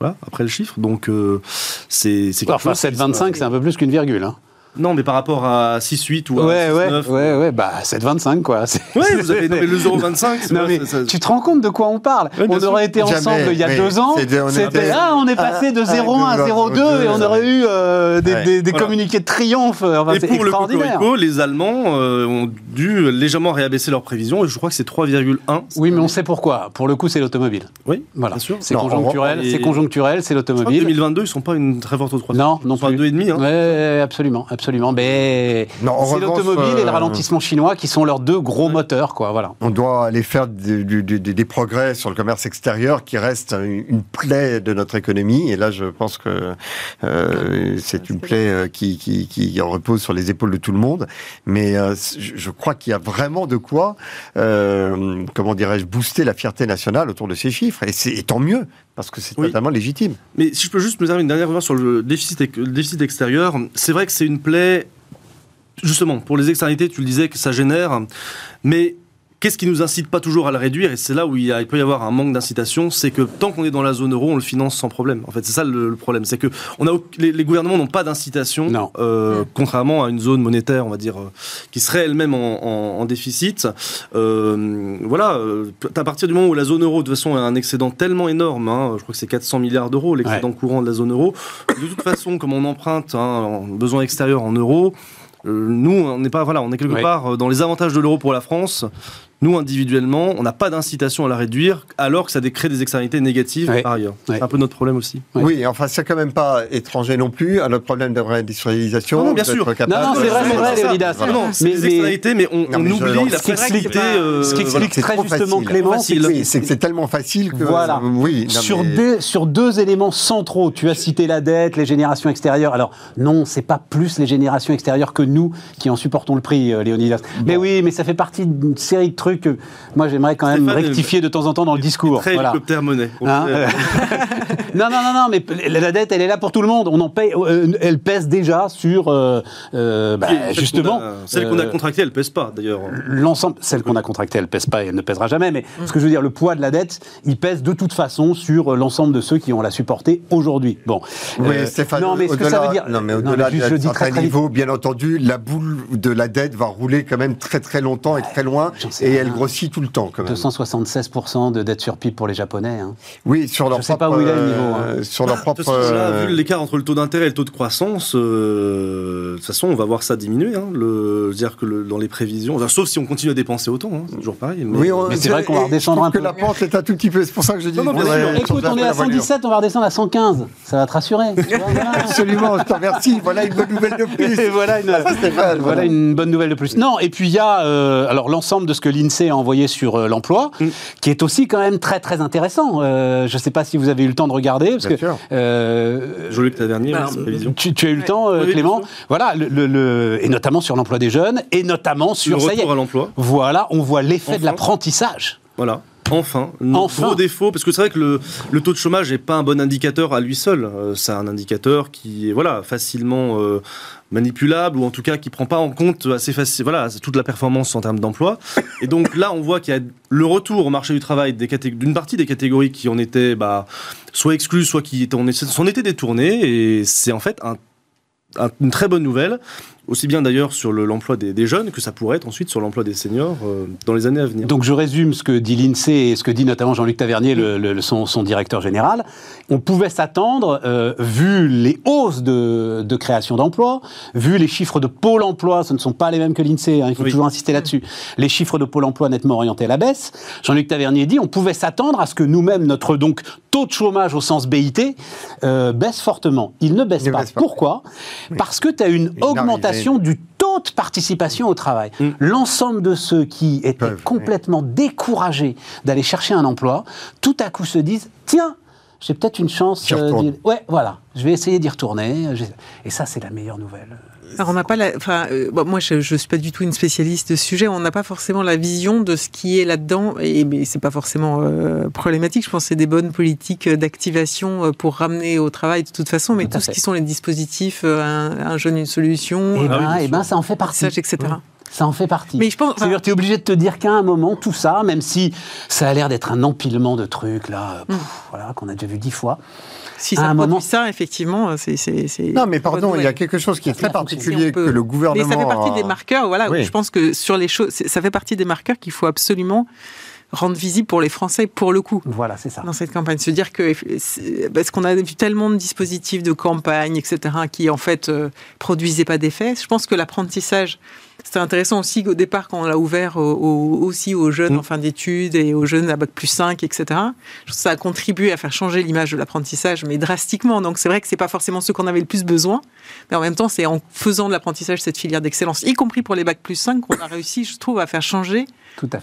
après le chiffre. Donc, euh, c'est. Enfin, 7,25, c'est un peu plus qu'une virgule. Hein. Non, mais par rapport à 6-8 ou à ouais, 6, ouais, 9, ouais, ouais, bah 7-25 quoi. Ouais, vous avez nommé le 0,25. Non, mais tu te rends compte de quoi on parle On aurait été ensemble il y a deux ans. C'était là, ah, on est passé de 0,1 à 0,2 et on aurait eu euh, des, des, communiqués de triomphe. Enfin, et pour le Cocorico, les Allemands euh, ont dû légèrement réabaisser leurs prévisions et je crois que c'est 3,1. Oui, mais on sait pourquoi. Pour le coup, c'est l'automobile. Oui, voilà. sûr. C'est conjoncturel, c'est conjoncturel, c'est l'automobile. En 2022, ils sont pas une très forte croissance. Non, non plus. 2,5. Hein. Oui, absolument, absolument. Mais c'est l'automobile et le euh, ralentissement chinois qui sont leurs deux gros moteurs, quoi. Voilà. On doit aller faire des progrès sur le commerce extérieur qui reste une plaie de notre économie. Et là, je pense que euh, c'est une plaie euh, qui, qui, repose sur les épaules de tout le monde. Mais je crois qu'il y a vraiment de quoi, comment dirais-je, booster la fierté nationale autour de ces chiffres. Et, c'est tant mieux parce que c'est totalement légitime. Mais si je peux juste me terminer une dernière fois sur le déficit, le déficit extérieur, c'est vrai que c'est une plaie justement, pour les externalités, tu le disais que ça génère, mais Qu'est-ce qui nous incite pas toujours à le réduire Et c'est là où il, peut y avoir un manque d'incitation, c'est que tant qu'on est dans la zone euro, on le finance sans problème. En fait, c'est ça le, problème, c'est que on a, les, gouvernements n'ont pas d'incitation, euh, contrairement à une zone monétaire, on va dire, euh, qui serait elle-même en, déficit. Euh, voilà, à partir du moment où la zone euro, de toute façon, a un excédent tellement énorme, hein, je crois que c'est 400 milliards d'euros l'excédent courant de la zone euro. De toute façon, comme on emprunte, hein, besoin extérieur en euros. nous, on n'est pas, voilà, on est quelque part dans les avantages de l'euro pour la France. Nous, individuellement, on n'a pas d'incitation à la réduire, alors que ça crée des externalités négatives par ailleurs. C'est un peu notre problème aussi. Oui, enfin, c'est quand même pas étranger non plus à notre problème de réindustrialisation. Non, bien sûr. Non, non c'est vrai, c'est vrai, Léonidas. Non, c'est des externalités, mais on, oublie la facilité. Euh, ce qui explique très justement Clément, c'est que c'est tellement facile que. Voilà. Oui. Sur deux, sur deux éléments centraux, tu as cité la dette, les générations extérieures. Alors non, c'est pas plus les générations extérieures que nous qui en supportons le prix, euh, Léonidas. Mais oui, mais ça fait partie d'une série de trucs que moi j'aimerais quand même rectifier de temps en temps dans le discours. Très voilà. monnaie. Hein, non, non, non, non, mais la dette, elle est là pour tout le monde. On en paye, euh, elle pèse déjà sur, euh, euh bah, justement. celle qu'on a contractée, elle pèse pas, d'ailleurs. L'ensemble, celle qu'on a contractée, elle pèse pas et elle ne pèsera jamais. Mais mm. ce que je veux dire, le poids de la dette, il pèse de toute façon sur l'ensemble de ceux qui ont la supporté aujourd'hui. Bon. Oui, Stéphane. Non, mais ce que ça veut dire. Non, mais au-delà de certain niveau, bien entendu, la boule de la dette va rouler quand même très très longtemps et très loin, et elle grossit tout le temps quand même. 276% de dette sur PIB pour les Japonais. Hein. Oui, sur leur je sais pas où il est le niveau. Hein. Euh, sur leur propre. Là, vu l'écart entre le taux d'intérêt et le taux de croissance, euh, de toute façon, on va voir ça diminuer. Hein, le, dire que dans les prévisions, sauf si on continue à dépenser autant, hein, c'est toujours pareil. Mais, oui, mais c'est vrai qu'on va redescendre un peu. que la pente est un tout petit peu. C'est pour ça que je dis. Non, Écoute, on est à 117, on va redescendre à 115. Ça va te rassurer. Absolument. Je te remercie. Voilà une bonne nouvelle de plus. Et voilà une, voilà une bonne nouvelle de plus. Non, et puis il y a euh, alors l'ensemble de ce que l'Insee a envoyé sur l'emploi, mm. qui est aussi quand même très très intéressant. je ne sais pas si vous avez eu le temps de regarder, parce que euh, Je que ta dernière prévision. Tu, as eu le temps, euh, Clément. Voilà, le, et notamment sur l'emploi des jeunes, et notamment sur le retour à l'emploi. Voilà, on voit l'effet de l'apprentissage. Voilà. Enfin, enfin. gros défaut, parce que c'est vrai que le, taux de chômage n'est pas un bon indicateur à lui seul. Euh, c'est un indicateur qui est voilà, facilement manipulable ou en tout cas qui prend pas en compte assez facile, voilà, toute la performance en termes d'emploi. Et donc là, on voit qu'il y a le retour au marché du travail d'une partie des catégories qui en étaient bah, soit exclues, soit qui s'en étaient détournées. Et c'est en fait une très bonne nouvelle aussi bien d'ailleurs sur l'emploi des, jeunes que ça pourrait être ensuite sur l'emploi des seniors euh, dans les années à venir. Donc je résume ce que dit l'INSEE et ce que dit notamment Jean-Luc Tavernier, le, son, directeur général. On pouvait s'attendre, euh, vu les hausses de, création d'emplois, vu les chiffres de Pôle emploi, ce ne sont pas les mêmes que l'INSEE, hein, il faut toujours insister là-dessus, les chiffres de Pôle emploi nettement orientés à la baisse. Jean-Luc Tavernier dit on pouvait s'attendre à ce que nous-mêmes, notre donc taux de chômage au sens BIT, euh, baisse fortement. Il ne baisse, pas. Pourquoi? Parce que tu as une augmentation du taux de participation au travail. Mm. L'ensemble de ceux qui étaient complètement découragés d'aller chercher un emploi, tout à coup se disent tiens, j'ai peut-être une chance. Euh, ouais, voilà, je vais essayer d'y retourner. Et ça, c'est la meilleure nouvelle. Alors on n'a pas la, enfin, euh, moi je, ne suis pas du tout une spécialiste de ce sujet. On n'a pas forcément la vision de ce qui est là-dedans, et mais c'est pas forcément euh, problématique. Je pense que c'est des bonnes politiques d'activation euh, pour ramener au travail de toute façon, mais tout, ce qui sont les dispositifs, un, jeune une solution, et eh ben, et eh ben ça en fait partie, etc. Ça en fait partie. Mais je pense. C'est-à-dire, tu es obligé de te dire qu'à un moment, tout ça, même si ça a l'air d'être un empilement de trucs, là, mm. voilà, qu'on a déjà vu dix fois. Si ça produit ça, effectivement, c'est. Non, mais pardon, il y a quelque chose qui est très particulier que le gouvernement. Mais ça fait partie des marqueurs, voilà. Je pense que sur les choses, ça fait partie des marqueurs qu'il faut absolument rendre visible pour les Français, pour le coup. Voilà, c'est ça. Dans cette campagne. Se dire que. Parce qu'on a vu tellement de dispositifs de campagne, etc., qui, en fait, euh, produisaient pas d'effet. Je pense que l'apprentissage c'était intéressant aussi qu'au départ, quand on l'a ouvert aussi aux jeunes mm. en fin d'études et aux jeunes à bac plus 5, etc., ça a contribué à faire changer l'image de l'apprentissage, mais drastiquement. Donc c'est vrai que c'est pas forcément ce qu'on avait le plus besoin, mais en même temps, c'est en faisant de l'apprentissage cette filière d'excellence, y compris pour les bac plus 5, qu'on a réussi, je trouve, à faire changer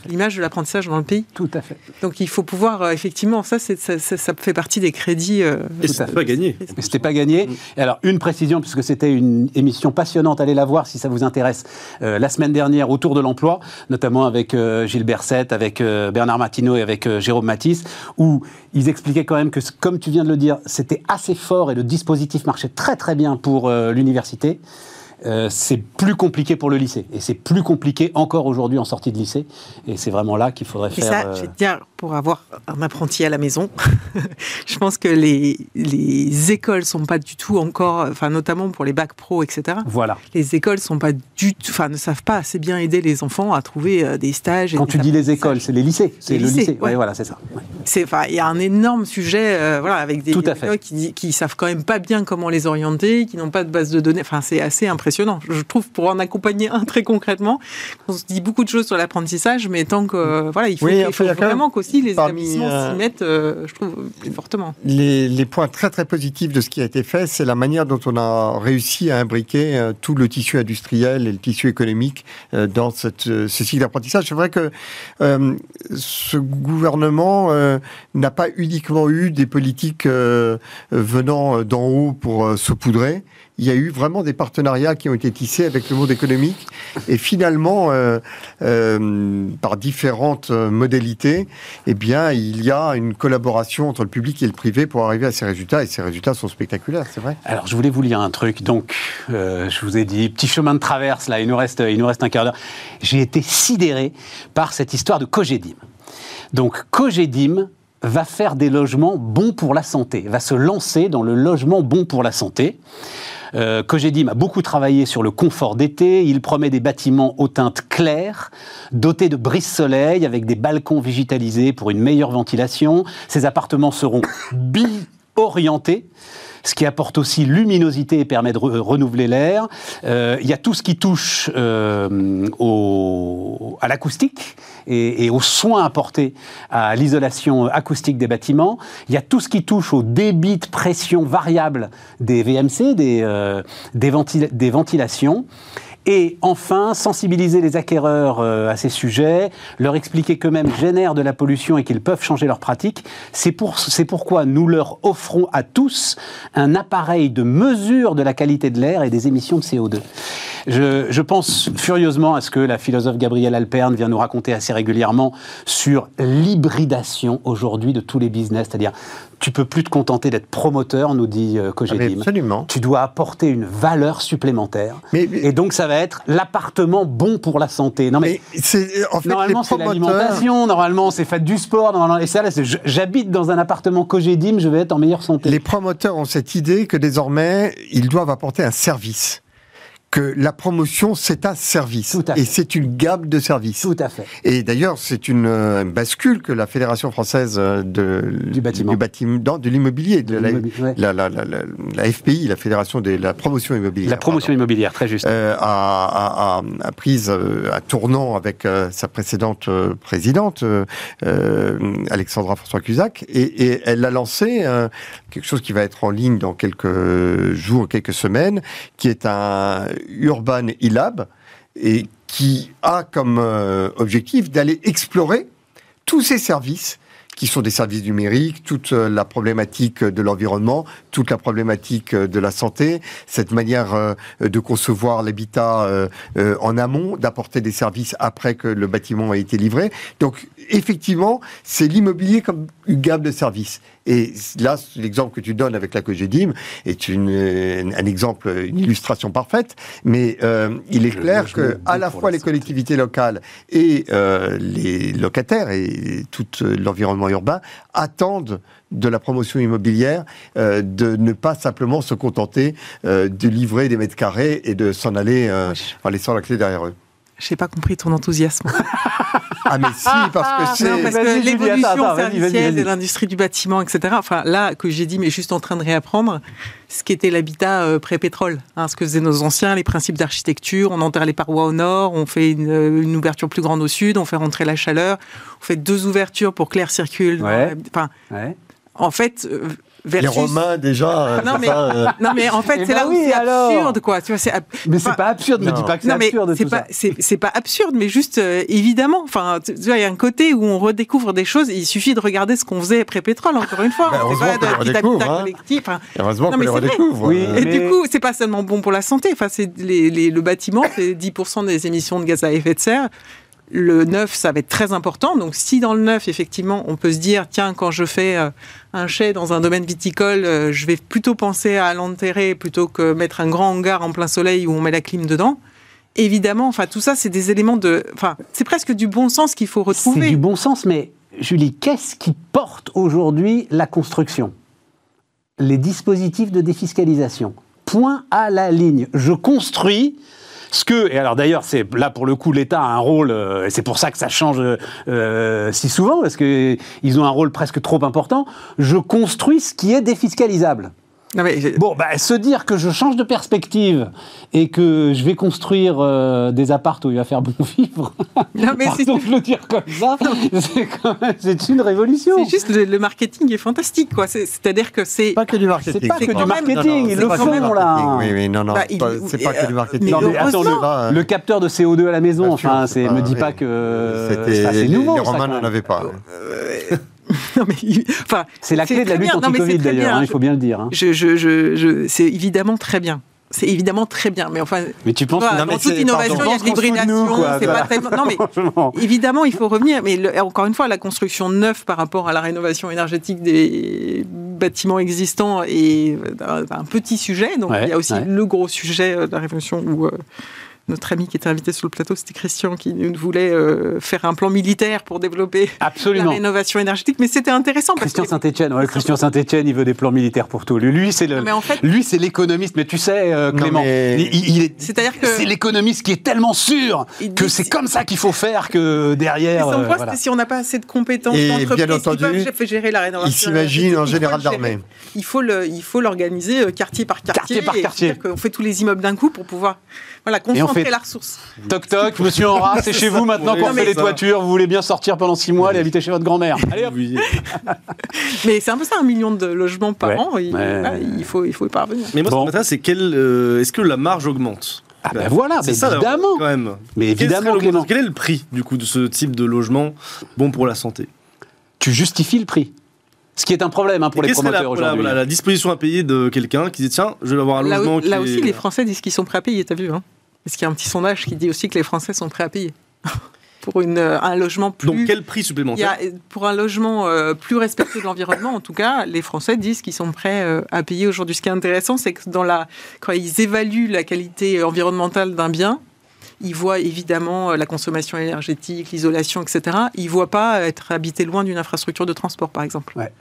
l'image de l'apprentissage dans le pays. Tout à fait. Donc il faut pouvoir, euh, effectivement, ça, ça, ça, fait partie des crédits. Euh, et c'était pas gagné. Mais c'était pas gagné. Et alors, une précision, puisque c'était une émission passionnante, allez la voir si ça vous intéresse. Euh, la semaine dernière autour de l'emploi, notamment avec euh, Gilles Berset, avec euh, Bernard Martineau et avec Jérôme Matisse, où ils expliquaient quand même que, comme tu viens de le dire, c'était assez fort et le dispositif marchait très très bien pour l'université. Euh, c'est plus compliqué pour le lycée. Et c'est plus compliqué encore aujourd'hui en sortie de lycée. Et c'est vraiment là qu'il faudrait faire. Ça, je pour avoir un apprenti à la maison, je pense que les, les écoles sont pas du tout encore, enfin, notamment pour les bacs pro, etc. Voilà. Les écoles sont pas du tout, enfin, ne savent pas assez bien aider les enfants à trouver euh, des stages. Quand tu dis les écoles, c'est les lycées. C'est le lycée. Ouais. voilà, c'est ça. C'est, enfin, il y a un énorme sujet, euh, voilà, avec des, qui, qui savent quand même pas bien comment les orienter, qui n'ont pas de base de données. Enfin, c'est assez impressionnant je trouve, pour en accompagner un très concrètement. On se dit beaucoup de choses sur l'apprentissage, mais tant que euh, voilà, il faut, vraiment qu'aussi les établissements s'y euh, mettent, euh, je trouve, plus fortement. Les, points très très positifs de ce qui a été fait, c'est la manière dont on a réussi à imbriquer tout le tissu industriel et le tissu économique dans cette, ce cycle d'apprentissage. C'est vrai que ce gouvernement n'a pas uniquement eu des politiques venant d'en haut pour saupoudrer il y a eu vraiment des partenariats qui ont été tissés avec le monde économique. Et finalement, euh, euh, par différentes modalités, eh bien, il y a une collaboration entre le public et le privé pour arriver à ces résultats. Et ces résultats sont spectaculaires, c'est vrai. Alors, je voulais vous lire un truc. Donc, je vous ai dit, petit chemin de traverse, là, il nous reste, il nous reste un quart d'heure. J'ai été sidéré par cette histoire de Cogedim. Donc, Cogedim va faire des logements bons pour la santé, va se lancer dans le logement bon pour la santé. Euh, Cogedim a beaucoup travaillé sur le confort d'été. Il promet des bâtiments aux teintes claires, dotés de brise-soleil, avec des balcons végétalisés pour une meilleure ventilation. Ces appartements seront bi-orientés ce qui apporte aussi luminosité et permet de renouveler l'air. Euh, il y a tout ce qui touche euh, à l'acoustique et, aux soins apportés à l'isolation acoustique des bâtiments. Il y a tout ce qui touche au débit de pression variable des VMC, des, euh, des ventilations. Et enfin, sensibiliser les acquéreurs euh, à ces sujets, leur expliquer qu'eux-mêmes génèrent de la pollution et qu'ils peuvent changer leurs pratiques. C'est pour, pourquoi nous leur offrons à tous un appareil de mesure de la qualité de l'air et des émissions de CO2. Je, je, pense furieusement à ce que la philosophe Gabrielle Alperne vient nous raconter assez régulièrement sur l'hybridation aujourd'hui de tous les business, c'est-à-dire tu peux plus te contenter d'être promoteur, nous dit euh, Cogedim. Ah, absolument. Tu dois apporter une valeur supplémentaire. Et donc, ça va être l'appartement bon pour la santé. Non, mais, en fait, normalement, c'est l'alimentation, normalement, c'est fait du sport. Normalement, et ça, j'habite dans un appartement Cogedim, je vais être en meilleure santé. Les promoteurs ont cette idée que désormais, ils doivent apporter un service que la promotion, c'est un service. et c'est une gamme de services. Tout à fait. Et d'ailleurs, c'est une euh, bascule que la Fédération française euh, de, du bâtiment, du bâtiment de l'immobilier, de, la, la, la, la, FPI, la Fédération de la promotion immobilière. La promotion immobilière, très juste. Euh, a, a, a, prise euh, un tournant avec sa précédente présidente, Alexandra François Cusac, et, et elle a lancé quelque chose qui va être en ligne dans quelques jours, quelques semaines, qui est un Urban e-lab et qui a comme euh, objectif d'aller explorer tous ces services qui sont des services numériques, toute euh, la problématique de l'environnement, toute la problématique euh, de la santé, cette manière de concevoir l'habitat en amont, d'apporter des services après que le bâtiment a été livré. Donc effectivement, c'est l'immobilier comme une gamme de services. Et là, l'exemple que tu donnes avec la Cogedim est une, un exemple, une illustration parfaite. Mais euh, il est clair que à la fois les collectivités locales et euh, les locataires et tout l'environnement urbain attendent de la promotion immobilière euh, de ne pas simplement se contenter de livrer des mètres carrés et de s'en aller en laissant la clé derrière eux. Je n'ai pas compris ton enthousiasme. ah mais si, parce que c'est... parce que l'évolution servicielle de l'industrie du bâtiment, etc. Enfin, là, que j'ai dit, mais juste en train de réapprendre ce qu'était l'habitat euh, pré-pétrole. Hein, ce que faisaient nos anciens, les principes d'architecture. On enterre les parois au nord, on fait une, ouverture plus grande au sud, on fait rentrer la chaleur, on fait deux ouvertures pour que l'air circule. Enfin, En fait, euh, les Romains déjà. Euh, non, mais, euh, non mais en fait eh c'est là ben où c'est absurde quoi. Tu vois, c'est mais c'est pas absurde. Ne dis pas que c'est absurde. C'est pas c'est pas absurde, mais juste euh, évidemment. Enfin, tu vois, il y a un côté où on redécouvre des choses. Il suffit de regarder ce qu'on faisait après pétrole. Encore une fois, ben, heureusement qu'on les redécouvre. Hein. Hein. Heureusement qu'on les redécouvre. Oui, Et du coup, c'est pas seulement bon pour la santé. Enfin, c'est les, les, le bâtiment, c'est 10% des émissions de gaz à effet de serre le neuf, ça va être très important. Donc, si dans le neuf, effectivement, on peut se dire, tiens, quand je fais euh, un chai dans un domaine viticole, euh, je vais plutôt penser à l'enterrer plutôt que mettre un grand hangar en plein soleil où on met la clim dedans. Évidemment, enfin, tout ça, c'est des éléments de. Enfin, c'est presque du bon sens qu'il faut retrouver. C'est du bon sens, mais Julie, qu'est-ce qui porte aujourd'hui la construction? Les dispositifs de défiscalisation. Point à la ligne. Je construis ce que, et alors d'ailleurs, c'est là pour le coup, l'État a un rôle, euh, et c'est pour ça que ça change euh, si souvent, parce qu'ils ont un rôle presque trop important. Je construis ce qui est défiscalisable. Bon, bah, se dire que je change de perspective et que je vais construire euh, des appartes où il va faire bon vivre, non, mais pardon de le dire comme ça, c'est une révolution. C'est juste le, marketing est fantastique, quoi. C'est-à-dire que c'est pas que du marketing. C'est pas que du marketing, ils le font là. Oui, oui, non, non, bah, c'est pas que du marketing. Non, mais attends, le, le, capteur de CO2 à la maison, enfin, c'est me dis pas que c'est nouveau. Les Romains n'en avaient pas. enfin, c'est la clé de la lutte anti-Covid d'ailleurs, hein, il faut bien le dire. Hein. Je, je, je, c'est évidemment très bien. c'est évidemment très bien. Mais enfin, mais tu penses dans toute innovation, il y a de l'hybridation. C'est pas très... Non, mais évidemment, il faut revenir. Mais encore une fois, la construction neuve par rapport à la rénovation énergétique des bâtiments existants est un petit sujet. Donc il y a aussi le gros sujet de la révolution où euh, notre ami qui était invité sur le plateau, c'était Christian, qui voulait euh, faire un plan militaire pour développer la rénovation énergétique. Mais c'était intéressant. Christian Saint-Etienne, Christian Saint-Etienne, il veut des plans militaires pour tout. Lui, c'est le, lui, c'est l'économiste. Mais tu sais, euh, Clément, il, est, c'est-à-dire que c'est l'économiste qui est tellement sûr que c'est comme ça qu'il faut faire que derrière. Euh, voilà. si on n'a pas assez de compétences d'entreprise qui peuvent gérer la rénovation. Il s'imagine en général d'armée. Il faut le, il faut l'organiser quartier par quartier. Quartier par quartier. On fait tous les immeubles d'un coup pour pouvoir voilà, concentrer la ressource. Toc toc, monsieur Enra, c'est chez vous maintenant qu'on fait les toitures. Vous voulez bien sortir pendant six mois, aller habiter chez votre grand-mère. Allez hop Mais c'est un peu ça, un million de logements par an. Il, faut, il faut y parvenir. Mais moi, ce qui m'intéresse, c'est quel, euh, est-ce que la marge augmente? Ah ben voilà, c'est évidemment. quand même. Mais évidemment, quel, quel est le prix du coup de ce type de logement bon pour la santé? Tu justifies le prix. Ce qui est un problème hein, pour les promoteurs aujourd'hui. La, la, disposition à payer de quelqu'un qui dit tiens, je vais avoir un logement. Là, aussi, les Français disent qu'ils sont prêts à payer, t'as vu hein Parce qu'il y a un petit sondage qui dit aussi que les Français sont prêts à payer. pour une, euh, un logement plus. Donc quel prix supplémentaire Pour un logement euh, plus respectueux de l'environnement, en tout cas, les Français disent qu'ils sont prêts euh, à payer aujourd'hui. Ce qui est intéressant, c'est que dans la, quand ils évaluent la qualité environnementale d'un bien, ils voient évidemment la consommation énergétique, l'isolation, etc. Ils ne voient pas être habité loin d'une infrastructure de transport, par exemple. Ouais.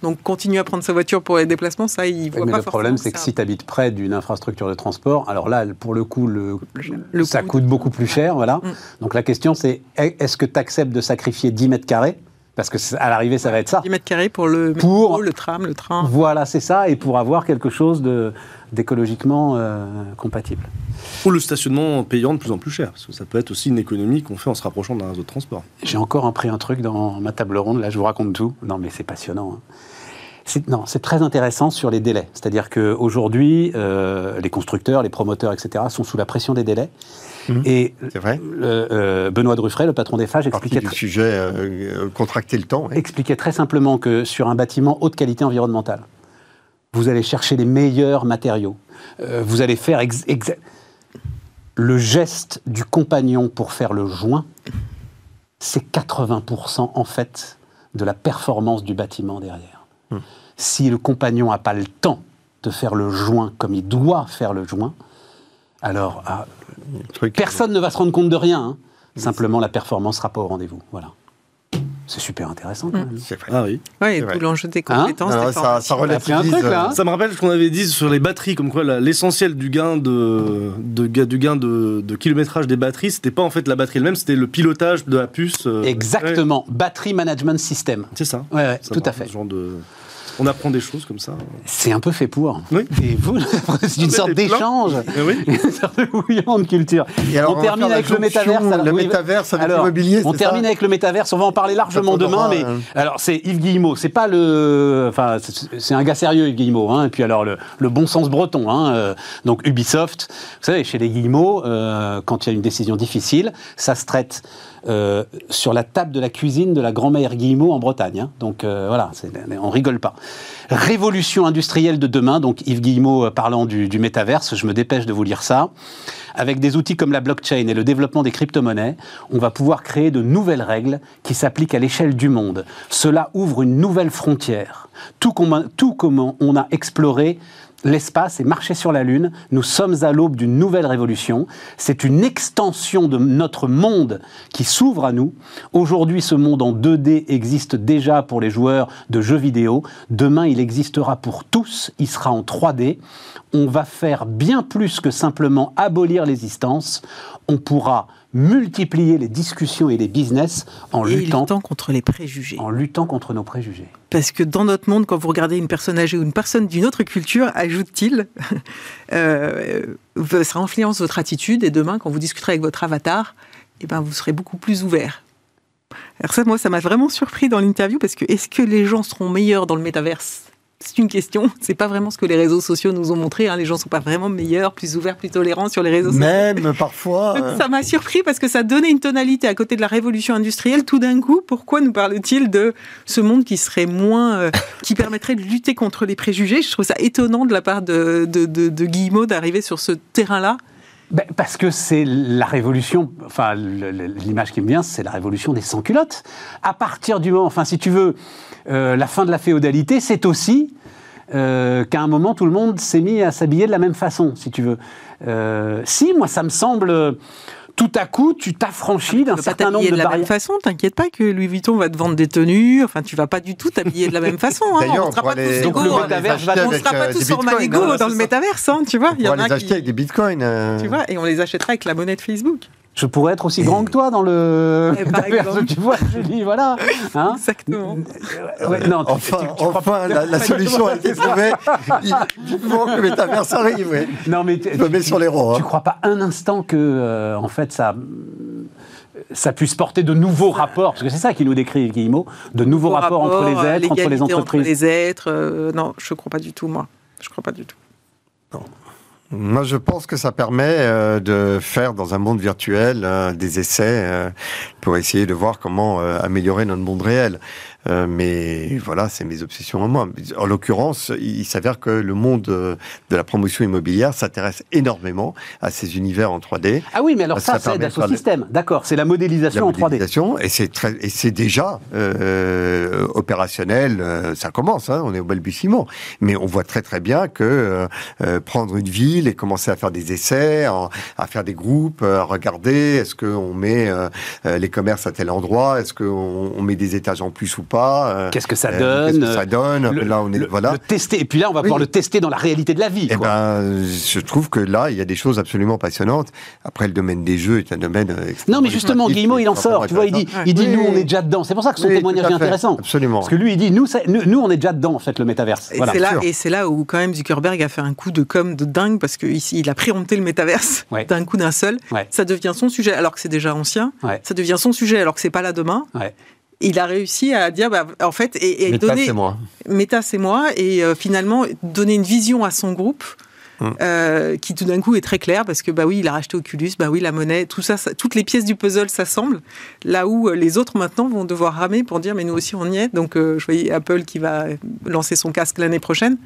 Donc continuer à prendre sa voiture pour les déplacements, ça, il voit mais pas Le problème, c'est que si tu habites près d'une infrastructure de transport, alors là, pour le coup, le, ça coûte beaucoup plus cher. Voilà. Mm. Donc la question, c'est est-ce que tu acceptes de sacrifier 10 mètres carrés parce que à l'arrivée, ça va être ça. 10 mètres carrés pour le pour, le tram, le train. Voilà, c'est ça, et pour avoir quelque chose d'écologiquement euh, compatible. Ou le stationnement payant de plus en plus cher, parce que ça peut être aussi une économie qu'on fait en se rapprochant d'un réseau de transport. J'ai encore appris un truc dans ma table ronde, là je vous raconte tout. Non mais c'est passionnant. Hein. C'est, non, c'est très intéressant sur les délais. C'est-à-dire qu'aujourd'hui, euh, les constructeurs, les promoteurs, etc., sont sous la pression des délais. Mmh. Et euh, Benoît Druffret, le patron des FAGE, expliquait du sujet euh, contracter le temps. Expliquait très simplement que sur un bâtiment haute qualité environnementale, vous allez chercher les meilleurs matériaux. Euh, vous allez faire le geste du compagnon pour faire le joint. C'est 80% en fait de la performance du bâtiment derrière. Mmh. Si le compagnon n'a pas le temps de faire le joint comme il doit faire le joint, alors ah, Personne ne va se rendre compte de rien. Hein. Simplement, la performance sera pas au rendez-vous. Voilà. C'est super intéressant quand même. Ah oui. Ouais, et tout l'enjeu des hein compétences. ça, ça, un truc, là, hein. ça me rappelle ce qu'on avait dit sur les batteries, comme quoi l'essentiel du gain de, de, du gain de, de kilométrage des batteries, c'était pas en fait la batterie elle-même, c'était le pilotage de la puce. Euh, Exactement. Battery Management System. C'est ça. Ouais, ouais tout à fait. Ce genre de... On apprend des choses comme ça. C'est un peu fait pour. Oui. Et vous, c'est une sorte d'échange, oui. une sorte de bouillante culture. Et alors, on, termine avec le métaverse. Alors, le métaverse avec l'immobilier. On termine avec le métaverse. On va en parler largement demain. Mais alors, c'est Yves Guillemot. C'est pas le. Enfin, c'est un gars sérieux, Yves Guillemot. Hein. Et puis alors le, le bon sens breton. Hein. Euh, donc Ubisoft. Vous savez, chez les Guillemot, euh, quand il y a une décision difficile, ça se traite euh, sur la table de la cuisine de la grand-mère Guillemot en Bretagne. Hein. Donc euh, voilà, on rigole pas. Révolution industrielle de demain, donc Yves Guillemot euh, parlant du, métaverse, je me dépêche de vous lire ça. Avec des outils comme la blockchain et le développement des crypto-monnaies, on va pouvoir créer de nouvelles règles qui s'appliquent à l'échelle du monde. Cela ouvre une nouvelle frontière. Tout comme, tout comme on a exploré l'espace et marcher sur la Lune. Nous sommes à l'aube d'une nouvelle révolution. C'est une extension de notre monde qui s'ouvre à nous. Aujourd'hui, ce monde en 2D existe déjà pour les joueurs de jeux vidéo. Demain, il existera pour tous. Il sera en 3D. On va faire bien plus que simplement abolir l'existence. On pourra multiplier les discussions et les business en luttant, contre les préjugés. En luttant contre nos préjugés. Parce que dans notre monde, quand vous regardez une personne âgée ou une personne d'une autre culture, ajoute-t-il, euh, ça influence votre attitude et demain, quand vous discuterez avec votre avatar, eh ben, vous serez beaucoup plus ouvert. Alors ça, moi, ça m'a vraiment surpris dans l'interview parce que est-ce que les gens seront meilleurs dans le métaverse? C'est une question. C'est pas vraiment ce que les réseaux sociaux nous ont montré. Hein. Les gens sont pas vraiment meilleurs, plus ouverts, plus tolérants sur les réseaux sociaux. Même parfois. ça m'a surpris parce que ça donnait une tonalité à côté de la révolution industrielle. Tout d'un coup, pourquoi nous parle-t-il de ce monde qui serait moins, euh, qui permettrait de lutter contre les préjugés? Je trouve ça étonnant de la part de, de, de, Guillemot d'arriver sur ce terrain-là. Ben, parce que c'est la révolution, enfin l'image qui me vient, c'est la révolution des sans-culottes. À partir du moment, enfin si tu veux, euh, la fin de la féodalité, c'est aussi euh, qu'à un moment, tout le monde s'est mis à s'habiller de la même façon, si tu veux. Euh, si, moi, ça me semble tout à coup, tu t'affranchis d'un certain nombre de, de la même façon. T'inquiète pas que Louis Vuitton va te vendre des tenues. Enfin, tu vas pas du tout t'habiller de la même façon. Hein. D'ailleurs, on sera pas tous Donc, le métaverse, on sera pas tous sur Manigo dans le métaverse, hein, tu vois. Il y en a les acheter avec des bitcoins. Tu vois, et on les achètera avec la monnaie de Facebook je pourrais être aussi grand que toi dans le. Eh, tu vois, Julie, voilà. Hein Exactement. non, enfin, enfin la, solution a été trouvée. Il faut que métaverse arrive. Oui. Non, mais je me mets sur les ronds. Tu ne hein. crois pas un instant que, euh, en fait, ça ça puisse porter de nouveaux rapports, parce que c'est ça qui nous décrit Guillemot, de nouveaux, rapports, entre les êtres, entre les entreprises. Entre les êtres, euh, non, je ne crois pas du tout, moi. Je ne crois pas du tout. Non. Moi, je pense que ça permet euh, de faire dans un monde virtuel euh, des essais euh, pour essayer de voir comment améliorer notre monde réel. Euh, mais voilà, c'est mes obsessions en moi. En l'occurrence, il s'avère que le monde de la promotion immobilière s'intéresse énormément à ces univers en 3D. Ah oui, mais alors ça, ça c'est Dassault Systèmes. D'accord, c'est la modélisation en 3D. Et c'est très, et c'est déjà euh, opérationnel. Euh, ça commence, hein, on est au balbutiement. Mais on voit très très bien que euh, prendre une ville et commencer à faire des essais, à faire des groupes, à regarder est-ce qu'on met les commerces à tel endroit, est-ce qu'on on met des étages en plus ou euh, qu'est-ce que ça euh, donne Qu'est-ce que ça donne Là, on est voilà. Le tester. Et puis là, on va pouvoir le tester dans la réalité de la vie. Eh ben, je trouve que là, il y a des choses absolument passionnantes. Après, le domaine des jeux est un domaine. Euh, non, mais justement, Guillemot, il en sort. Tu vois, il dit, il dit, nous, on est déjà dedans. C'est pour ça que son témoignage est intéressant. Absolument. Parce que lui, il dit, nous, nous, on est déjà dedans, en fait, le métaverse. Et c'est là, et c'est là où quand même Zuckerberg a fait un coup de com de dingue parce que ici, il a préempté le métaverse d'un coup d'un seul. Ça devient son sujet alors que c'est déjà ancien. Ça devient son sujet alors que c'est pas là demain il a réussi à dire, bah, en fait, et, et donner. c'est moi. Méta, c'est moi. Et euh, finalement, donner une vision à son groupe. Hum. Euh, qui tout d'un coup est très clair parce que bah oui il a racheté Oculus bah oui la monnaie tout ça, toutes les pièces du puzzle s'assemblent là où euh, les autres maintenant vont devoir ramer pour dire mais nous aussi on y est donc je voyais Apple qui va lancer son casque l'année prochaine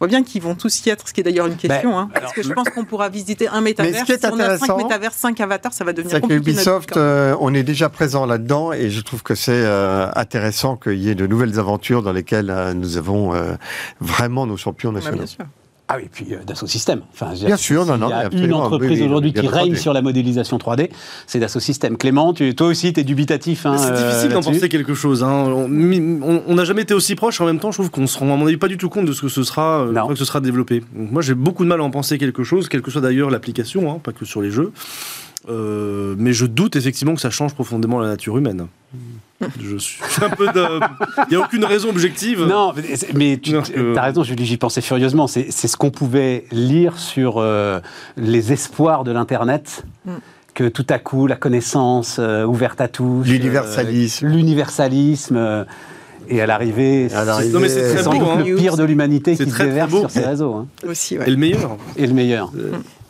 voit bien qu'ils vont tous y être, ce qui est d'ailleurs une question. Ben, hein, parce que je pense qu'on pourra visiter un métavers. Mais ce qui est si on a 5 métavers, 5 avatars, ça va devenir compliqué. Ubisoft, euh, on est déjà présent là-dedans et je trouve que c'est euh, intéressant qu'il y ait de nouvelles aventures dans lesquelles euh, nous avons vraiment nos champions bah, nationaux. bien sûr. Ah oui, puis euh, Dassault Systèmes. Enfin, bien sûr, non, non. Il y a une entreprise aujourd'hui qui règne sur la modélisation 3D, c'est Dassault Systèmes. Clément, tu, toi aussi, tu es dubitatif. Hein, c'est difficile d'en penser quelque chose. Hein. On n'a jamais été aussi proche. En même temps, je trouve qu'on se rend, à mon avis, pas du tout compte de ce que ce sera, euh, que ce sera développé. moi, j'ai beaucoup de mal à en penser quelque chose, quelle que soit d'ailleurs l'application, hein, pas que sur les jeux. Euh, mais je doute effectivement que ça change profondément la nature humaine. Je suis un peu Il n'y a aucune raison objective. Non, mais, tu as raison, j'y pensais furieusement. C'est ce qu'on pouvait lire sur euh, les espoirs de l'Internet. Mm. Que tout à coup, la connaissance euh, ouverte à tous. L'universalisme. L'universalisme. et à l'arrivée, c'est sans doute le pire de l'humanité qui se déverse sur ces réseaux. Hein. Aussi, Et le meilleur. Et le meilleur.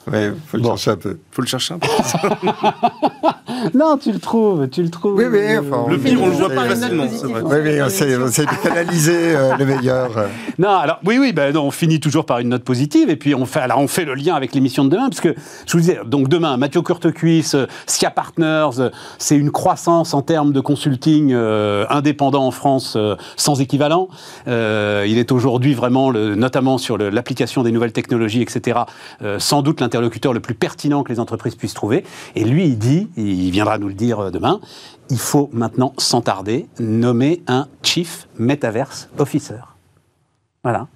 Ouais, faut le chercher un peu. Faut le chercher un peu. non, tu le trouves, tu le trouves. Oui, oui. Enfin, le pire, on le voit pas facilement. Oui, oui, on sait, on canaliser euh, le meilleur. Non, alors oui, oui, ben, on finit toujours par une note positive et puis on fait, alors on fait le lien avec l'émission de demain parce que je vous disais, donc demain, Mathieu Courtecuisse, Skia Partners, c'est une croissance en termes de consulting euh, indépendant en France euh, sans équivalent. il est aujourd'hui vraiment, le, notamment sur l'application des nouvelles technologies, etc. sans doute l'interlocuteur le plus pertinent que les entreprises puissent trouver. Et lui, il dit, il viendra nous le dire euh, demain, il faut maintenant, sans tarder, nommer un Chief Metaverse Officer. Voilà.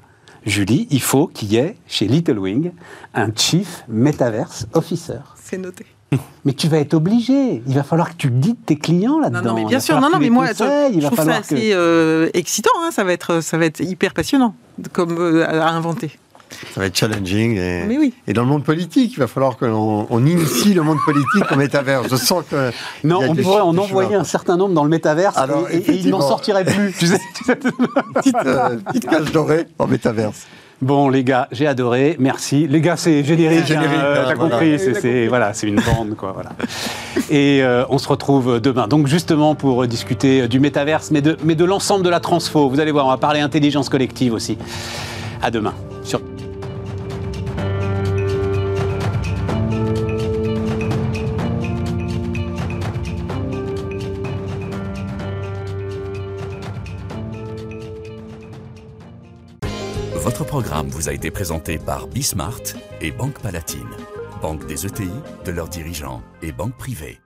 Julie, il faut qu'il y ait chez Little Wing un Chief Metaverse Officer. C'est noté. Mais tu vas être obligé. Il va falloir que tu guides tes clients là-dedans. Non, mais bien sûr. Non, non, mais moi, je, trouve ça assez euh, excitant. Hein. Ça va être, ça va être hyper passionnant, comme euh, à inventer. Ça va être challenging. Et, Mais oui. et dans le monde politique, il va falloir qu'on on initie le monde politique au métavers. Je sens que. Non, on pourrait en envoyer un certain nombre dans le métaverse Alors, et, et- il n'en sortirait plus. tu sais. petite, euh, petite cage dorée en métaverse. Bon, les gars, j'ai adoré. Merci. Les gars, c'est générique. Hein, hein, T'as compris. C'est, c'est- voilà, c'est une bande, quoi. Voilà. Et euh, on se retrouve demain. Donc, justement, pour discuter du métaverse, mais de, mais de l'ensemble de la transfo. Vous allez voir, on va parler intelligence collective aussi. À demain. Sur a été présenté par Bismart et Banque Palatine, banque des ETI, de leurs dirigeants et banque privée.